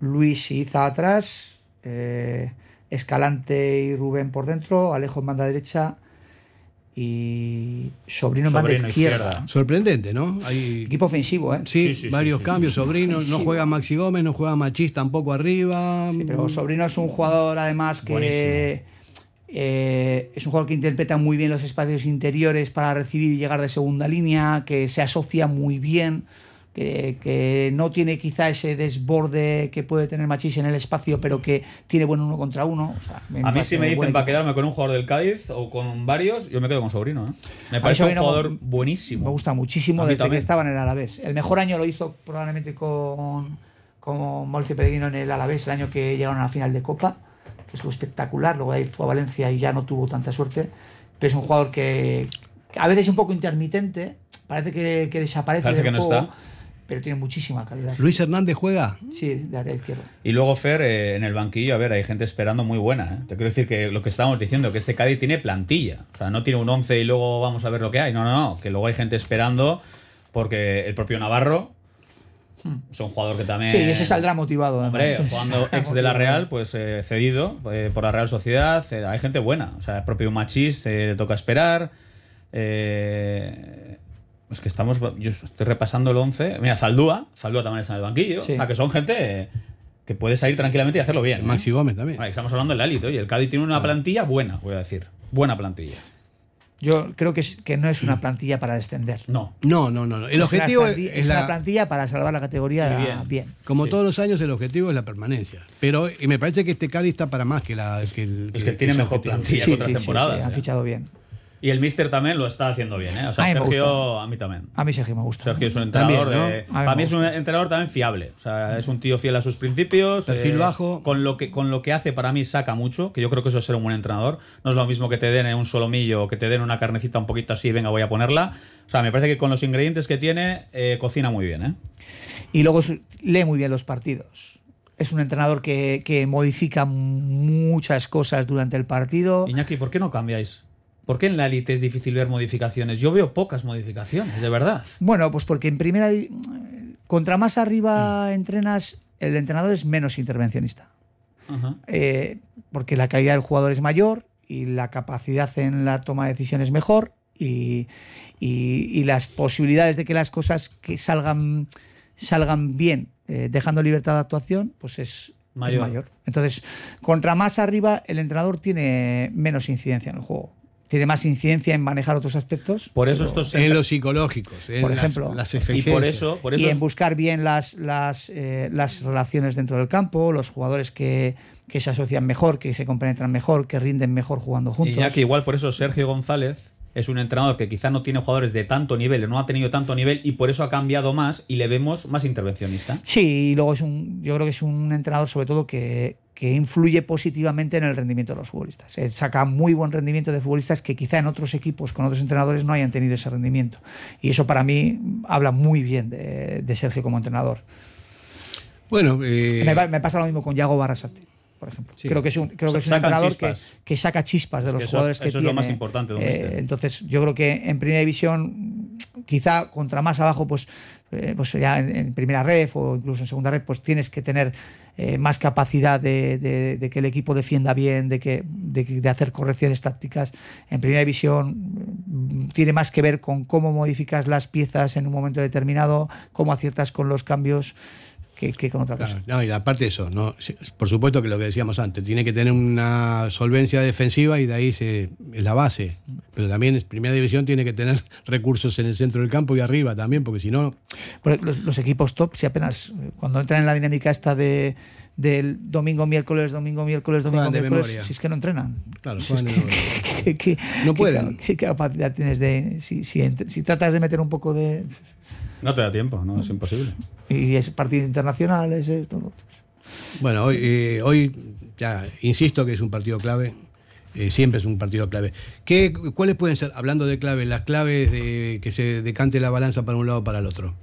Luis y Iza atrás. Eh, Escalante y Rubén por dentro. Alejo en banda derecha. Y Sobrino en banda Sobrino izquierda. izquierda. Sorprendente, ¿no? Hay Equipo ofensivo, ¿eh? sí, Sí, sí, sí, varios sí, cambios, sobrinos. No juega Maxi Gómez, no juega Machís tampoco arriba. Sí, pero Sobrino es un jugador además que eh, es un jugador que interpreta muy bien los espacios interiores para recibir y llegar de segunda línea, que se asocia muy bien, que, que no tiene quizá ese desborde que puede tener Machís en el espacio, pero que tiene buen uno contra uno. O sea, A mí si me dicen para quedarme con un jugador del Cádiz o con varios, yo me quedo con Sobrino. ¿eh? Me parece un jugador me- buenísimo. Me gusta muchísimo desde que estaba en el Alavés. El mejor año lo hizo probablemente con, con Mauricio Pellegrino en el Alavés, el año que llegaron a la final de Copa, que estuvo espectacular. Luego de ahí fue a Valencia y ya no tuvo tanta suerte. Pero es un jugador que, que a veces es un poco intermitente, parece que, que desaparece Parece del que no juego, está. Pero tiene muchísima calidad. Luis Hernández juega. Sí, de área izquierda. Y luego Fer, eh, en el banquillo, a ver, hay gente esperando muy buena. ¿eh? Te quiero decir que lo que estábamos diciendo, que este Cádiz tiene plantilla. O sea, no tiene un 11 y luego vamos a ver lo que hay. No, no, no. Que luego hay gente esperando porque el propio Navarro es un jugador que también... Sí, ese saldrá motivado. Hombre, <laughs> jugando ex de la. Real, pues eh, cedido eh, por la Real Sociedad. eh, hay gente buena. O sea, el propio Machís eh, le toca esperar. Es que estamos. Yo estoy repasando el 11. Mira, Zaldúa. Zaldúa también está en el banquillo. Sí. O sea, que son gente que puede salir tranquilamente y hacerlo bien. ¿eh? Maxi Gómez también. Vale, estamos hablando del élite. Oye, el Cádiz tiene una plantilla buena, voy a decir. Buena plantilla. Yo creo que, es- que no es una plantilla para descender. No. No, no, no. no. El Es objetivo una es, es es una la. plantilla para salvar la categoría bien. bien. Como Sí. todos los años, el objetivo es la permanencia. Pero y me parece que este Cádiz está para más que, la, que el. Es que tiene mejor objetivo. plantilla. que otras temporadas, han eh. fichado bien. Y el Mister también lo está haciendo bien, ¿eh? O sea, A mí Sergio, a mí también. A mí Sergio me gusta. Sergio es un También, entrenador. ¿no? de- A mí para me mí es un entrenador también fiable. O sea, es un tío fiel a sus principios. eh, Perfil bajo. Con lo, que, con lo que hace, para mí, saca mucho. Que yo creo que eso es ser un buen entrenador. No es lo mismo que te den un solomillo o que te den una carnecita un poquito así, venga, voy a ponerla. O sea, me parece que con los ingredientes que tiene, eh, cocina muy bien, ¿eh? Y luego lee muy bien los partidos. Es un entrenador que, que modifica muchas cosas durante el partido. Iñaki, ¿por qué no cambiáis? ¿Por qué en la élite es difícil ver modificaciones? Yo veo pocas modificaciones, de verdad. Bueno, pues porque en primera di- contra más arriba entrenas, el entrenador es menos intervencionista. Ajá. Eh, porque la calidad del jugador es mayor y la capacidad en la toma de decisiones es mejor y, y- y las posibilidades de que las cosas que salgan, salgan bien, eh, dejando libertad de actuación, pues es es Mayor. mayor. Entonces, contra más arriba, el entrenador tiene menos incidencia en el juego. Tiene más incidencia en manejar otros aspectos. Por eso estos En los psicológicos, en Por las- ejemplo. las, y por exigencias. eso, por eso y en buscar bien las, las, eh, las relaciones dentro del campo, los jugadores que, que se asocian mejor, que se compenetran mejor, que rinden mejor jugando juntos. Y ya que igual por eso Sergio González es un entrenador que quizá no tiene jugadores de tanto nivel, no ha tenido tanto nivel y por eso ha cambiado más y le vemos más intervencionista. Sí, y luego es un, yo creo que es un entrenador sobre todo que, que influye positivamente en el rendimiento de los futbolistas. Él saca muy buen rendimiento de futbolistas que quizá en otros equipos con otros entrenadores no hayan tenido ese rendimiento. Y eso para mí habla muy bien de, de Sergio como entrenador. Bueno, eh, me pasa lo mismo con Yago Barrasate, por ejemplo. Sí. Creo que es un, creo que es un entrenador que, que saca chispas de Es los eso- jugadores que eso es lo tiene. más importante Eh, entonces, yo creo que en primera división, quizá contra más abajo, pues, eh, pues ya en, en primera ref o incluso en segunda ref, pues tienes que tener eh, más capacidad de, de- de que el equipo defienda bien, de, que, de, de hacer correcciones tácticas. En primera división mm, tiene más que ver con cómo modificas las piezas en un momento determinado, cómo aciertas con los cambios. Que, que con otra cosa. Claro, no, y aparte de eso, no, por supuesto que lo que decíamos antes, tiene que tener una solvencia defensiva y de ahí se, es la base. Pero también es primera división tiene que tener <laughs> recursos en el centro del campo y arriba también, porque si no, los, los equipos top, si apenas cuando entran en la dinámica esta de del domingo, miércoles, domingo, miércoles, domingo, miércoles, si es que no entrenan. claro, Si es que- que- <laughs> que- No pueden. ¿Qué capacidad tienes de.? Si, si tratas de meter un poco de. No te da tiempo, no es imposible. Y es partidos internacionales, esto, lo otro. Bueno, hoy, eh, hoy ya insisto que es un partido clave. eh, siempre es un partido clave. ¿Qué, ¿Cuáles pueden ser, hablando de clave, las claves de que se decante la balanza para un lado o para el otro?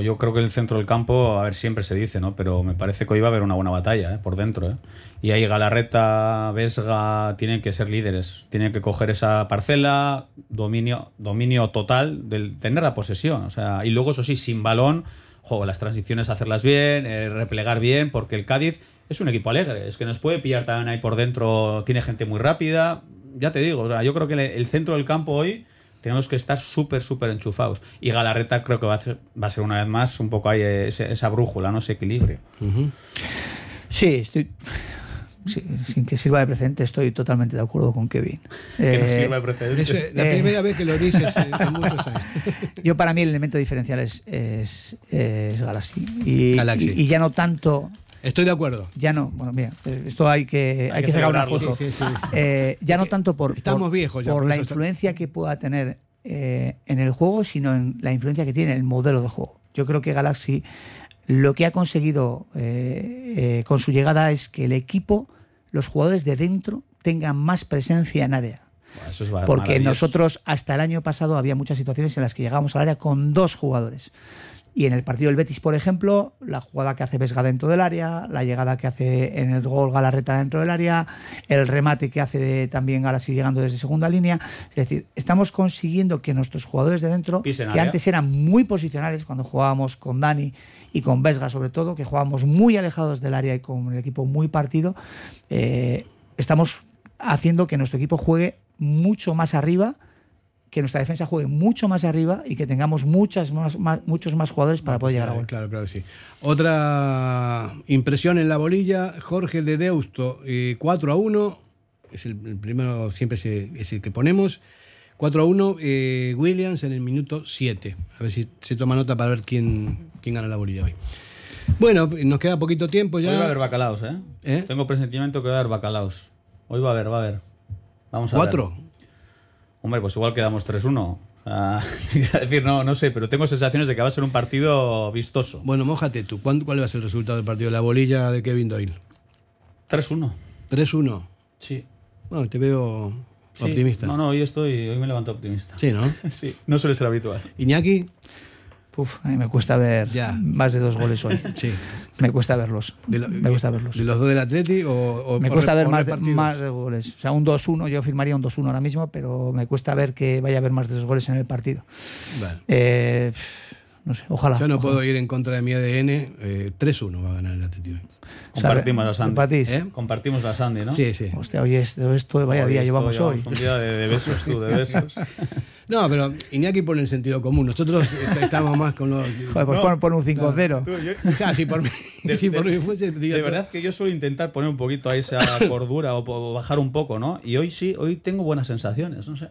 Yo creo que el centro del campo, a ver, siempre se dice, ¿no? Pero me parece que hoy va a haber una buena batalla, ¿eh? Por dentro, ¿eh? Y ahí Galarreta, Vesga tienen que ser líderes. Tienen que coger esa parcela, dominio, dominio total, del tener la posesión. O sea, y luego, eso sí, sin balón, jo, las transiciones hacerlas bien, eh, replegar bien, porque el Cádiz es un equipo alegre. Es que nos puede pillar también ahí por dentro, tiene gente muy rápida. Ya te digo, o sea, yo creo que el centro del campo hoy tenemos que estar súper, súper enchufados. Y Galarreta creo que va a, ser, va a ser una vez más un poco ahí ese- esa brújula, ¿no? ese equilibrio. Sí, estoy. sí, sin que sirva de precedente, estoy totalmente de acuerdo con Kevin. Que nos Eh, sirva de precedente. Es eh, la Eh. primera vez que lo dices eh, <laughs> en muchos años. <laughs> Yo para mí el elemento diferencial es, es, es Galaxy. Y, Galaxy. y- y ya no tanto Estoy de acuerdo. ya no, bueno, mira, eh, esto hay que, hay que que sacar una foto. Sí, sí, sí. Eh, ya no tanto por, Estamos por, viejos ya, por por la está- influencia que pueda tener eh, en el juego, sino en la influencia que tiene en el modelo de juego. Yo creo que Galaxy lo que ha conseguido eh, eh, con su llegada es que el equipo, los jugadores de dentro, tengan más presencia en área. Eso es Porque nosotros hasta el año pasado había muchas situaciones en las que llegábamos al área con dos jugadores. Y en el partido del Betis, por ejemplo, la jugada que hace Vesga dentro del área, la llegada que hace en el gol Galarreta dentro del área, el remate que hace de- también Galaxy llegando desde segunda línea. Es decir, estamos consiguiendo que nuestros jugadores de dentro, que área. antes eran muy posicionales cuando jugábamos con Dani y con Vesga sobre todo, que jugábamos muy alejados del área y con el equipo muy partido, eh, estamos haciendo que nuestro equipo juegue mucho más arriba, que nuestra defensa juegue mucho más arriba y que tengamos muchas más, más- muchos más jugadores para poder llegar a gol. Claro, claro sí. Otra impresión en la bolilla, Jorge de Deusto, eh, 4 a 1, es el, el primero, siempre es el, es el que ponemos. 4 a 1, eh, Williams en el minuto 7. A ver si se toma nota para ver quién, quién gana la bolilla hoy. Bueno, nos queda poquito tiempo Hoy va a ya. haber bacalaos, ¿eh? ¿Eh? Tengo presentimiento que va a haber bacalaos. Hoy va a haber, va a haber. Vamos a ver. Hombre, pues igual quedamos 3-1. Ah, <laughs> decir, no, no sé, pero tengo sensaciones de que va a ser un partido vistoso. Bueno, mójate tú. ¿Cuán- ¿Cuál va a ser el resultado del partido? La bolilla de Kevin Doyle. 3-1. 3-1. Sí. Bueno, te veo Sí. optimista. No, no, hoy estoy, hoy me levanto optimista. Sí, ¿no? <laughs> Sí, no suele ser habitual. Iñaki, Puf, a mí me cuesta ver Ya. más de dos goles hoy. sí. Me cuesta verlos. Lo- me cuesta verlos. ¿De los dos del Atleti o, o- Me o cuesta re- ver o más de, más de goles. O sea, un 2-1, yo firmaría un 2-1 ahora mismo, pero me cuesta ver que vaya a haber más de dos goles en el partido. Vale. Eh, no sé, ojalá. Yo no ojalá. puedo ir en contra de mi ADN. eh, 3-1 va a ganar el Atlético. O sea, Compartimos la Sandy. ¿Eh? Compartimos la Sandy, ¿no? Sí, sí. Hostia, hoy es, esto, vaya Hoy día llevamos hoy. Un día de, de besos, tú, de <laughs> besos. No, pero Iñaki pone el sentido común. Nosotros est- estamos más con los. Joder, pues No, pon, pon un 5-0. Tú, yo- O sea, si por mí, <laughs> De- si por de- mí fuese. digo, De verdad que yo suelo intentar poner un poquito ahí esa <coughs> cordura o, o bajar un poco, ¿no? Y hoy sí, hoy tengo buenas sensaciones, no sé.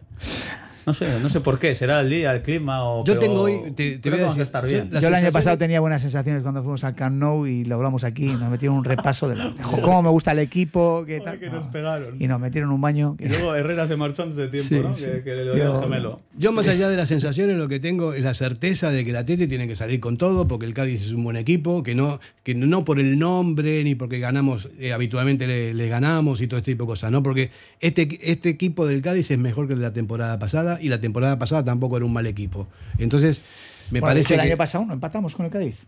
No sé, no sé por qué, será el día, el clima o Yo pero tengo hoy- te- te creo voy que a vamos a decir, estar yo- bien. la Yo el año pasado tenía buenas sensaciones cuando fuimos al Camp Nou y lo hablamos aquí. Nos metieron un repaso de la, <laughs> cómo me gusta el equipo. Qué tal. que nos No. pegaron. Y nos metieron un baño. Y luego Herrera se marchó antes de tiempo, Sí, ¿no? sí. Que, que le dio Yo- el gemelo. Yo, más allá de las sensaciones, lo que tengo es la certeza de que el Atleti tiene que salir con todo, porque el Cádiz es un buen equipo, que no, que no por el nombre ni porque ganamos, eh, habitualmente le, le ganamos y todo este tipo de cosas, ¿no? Porque este, este equipo del Cádiz es mejor que el de la temporada pasada y la temporada pasada tampoco era un mal equipo. Entonces, me Bueno, parece que el que. año pasado no empatamos con el Cádiz.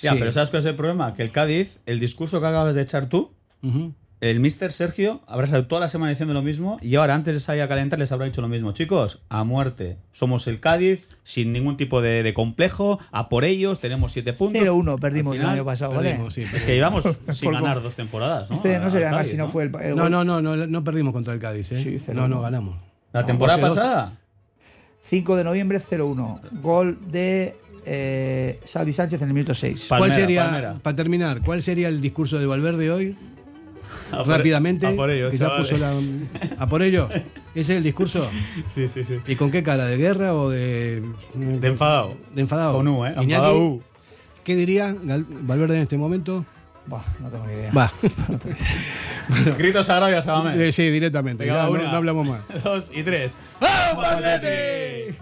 Ya, Sí. pero ¿sabes cuál es el problema? Que el Cádiz, el discurso que acabas de echar tú, el mister Sergio habrá estado toda la semana diciendo lo mismo y ahora antes de salir a calentar les habrá dicho lo mismo. Chicos, a muerte. Somos el Cádiz, sin ningún tipo de, de complejo, a por ellos, tenemos siete puntos. 0-1 perdimos el año pasado, ¿vale? Perdimos, sí, Es que llevamos <laughs> sin Por ganar dos temporadas, ¿no? Este no además Cádiz, si no ¿no? fue el. el No, no, no, no, no perdimos contra el Cádiz, ¿eh? Sí, no, no ganamos. La temporada pasada. 5 de noviembre, 0-1. Gol de eh, Salvi Sánchez en el minuto 6. Pa- ¿Cuál sería, Palmera. para terminar, cuál sería el discurso de Valverde hoy? <laughs> A por- Rápidamente. a por ello, que ya chavales. puso la- ¿A por ello? ¿Ese es el discurso? <laughs> Sí, sí, sí. ¿Y con qué cara? ¿De guerra o de.? De enfadado. De enfadado. Con U, ¿eh? Iñaki, Enfadado U. ¿Qué diría Valverde en este momento? Buah, no tengo ni idea. Va. <laughs> Gritos agravios a Eh, Mamés. sí, directamente. Venga, ya, no, una. no hablamos más. Dos y tres. ¡Vamos, Atleti!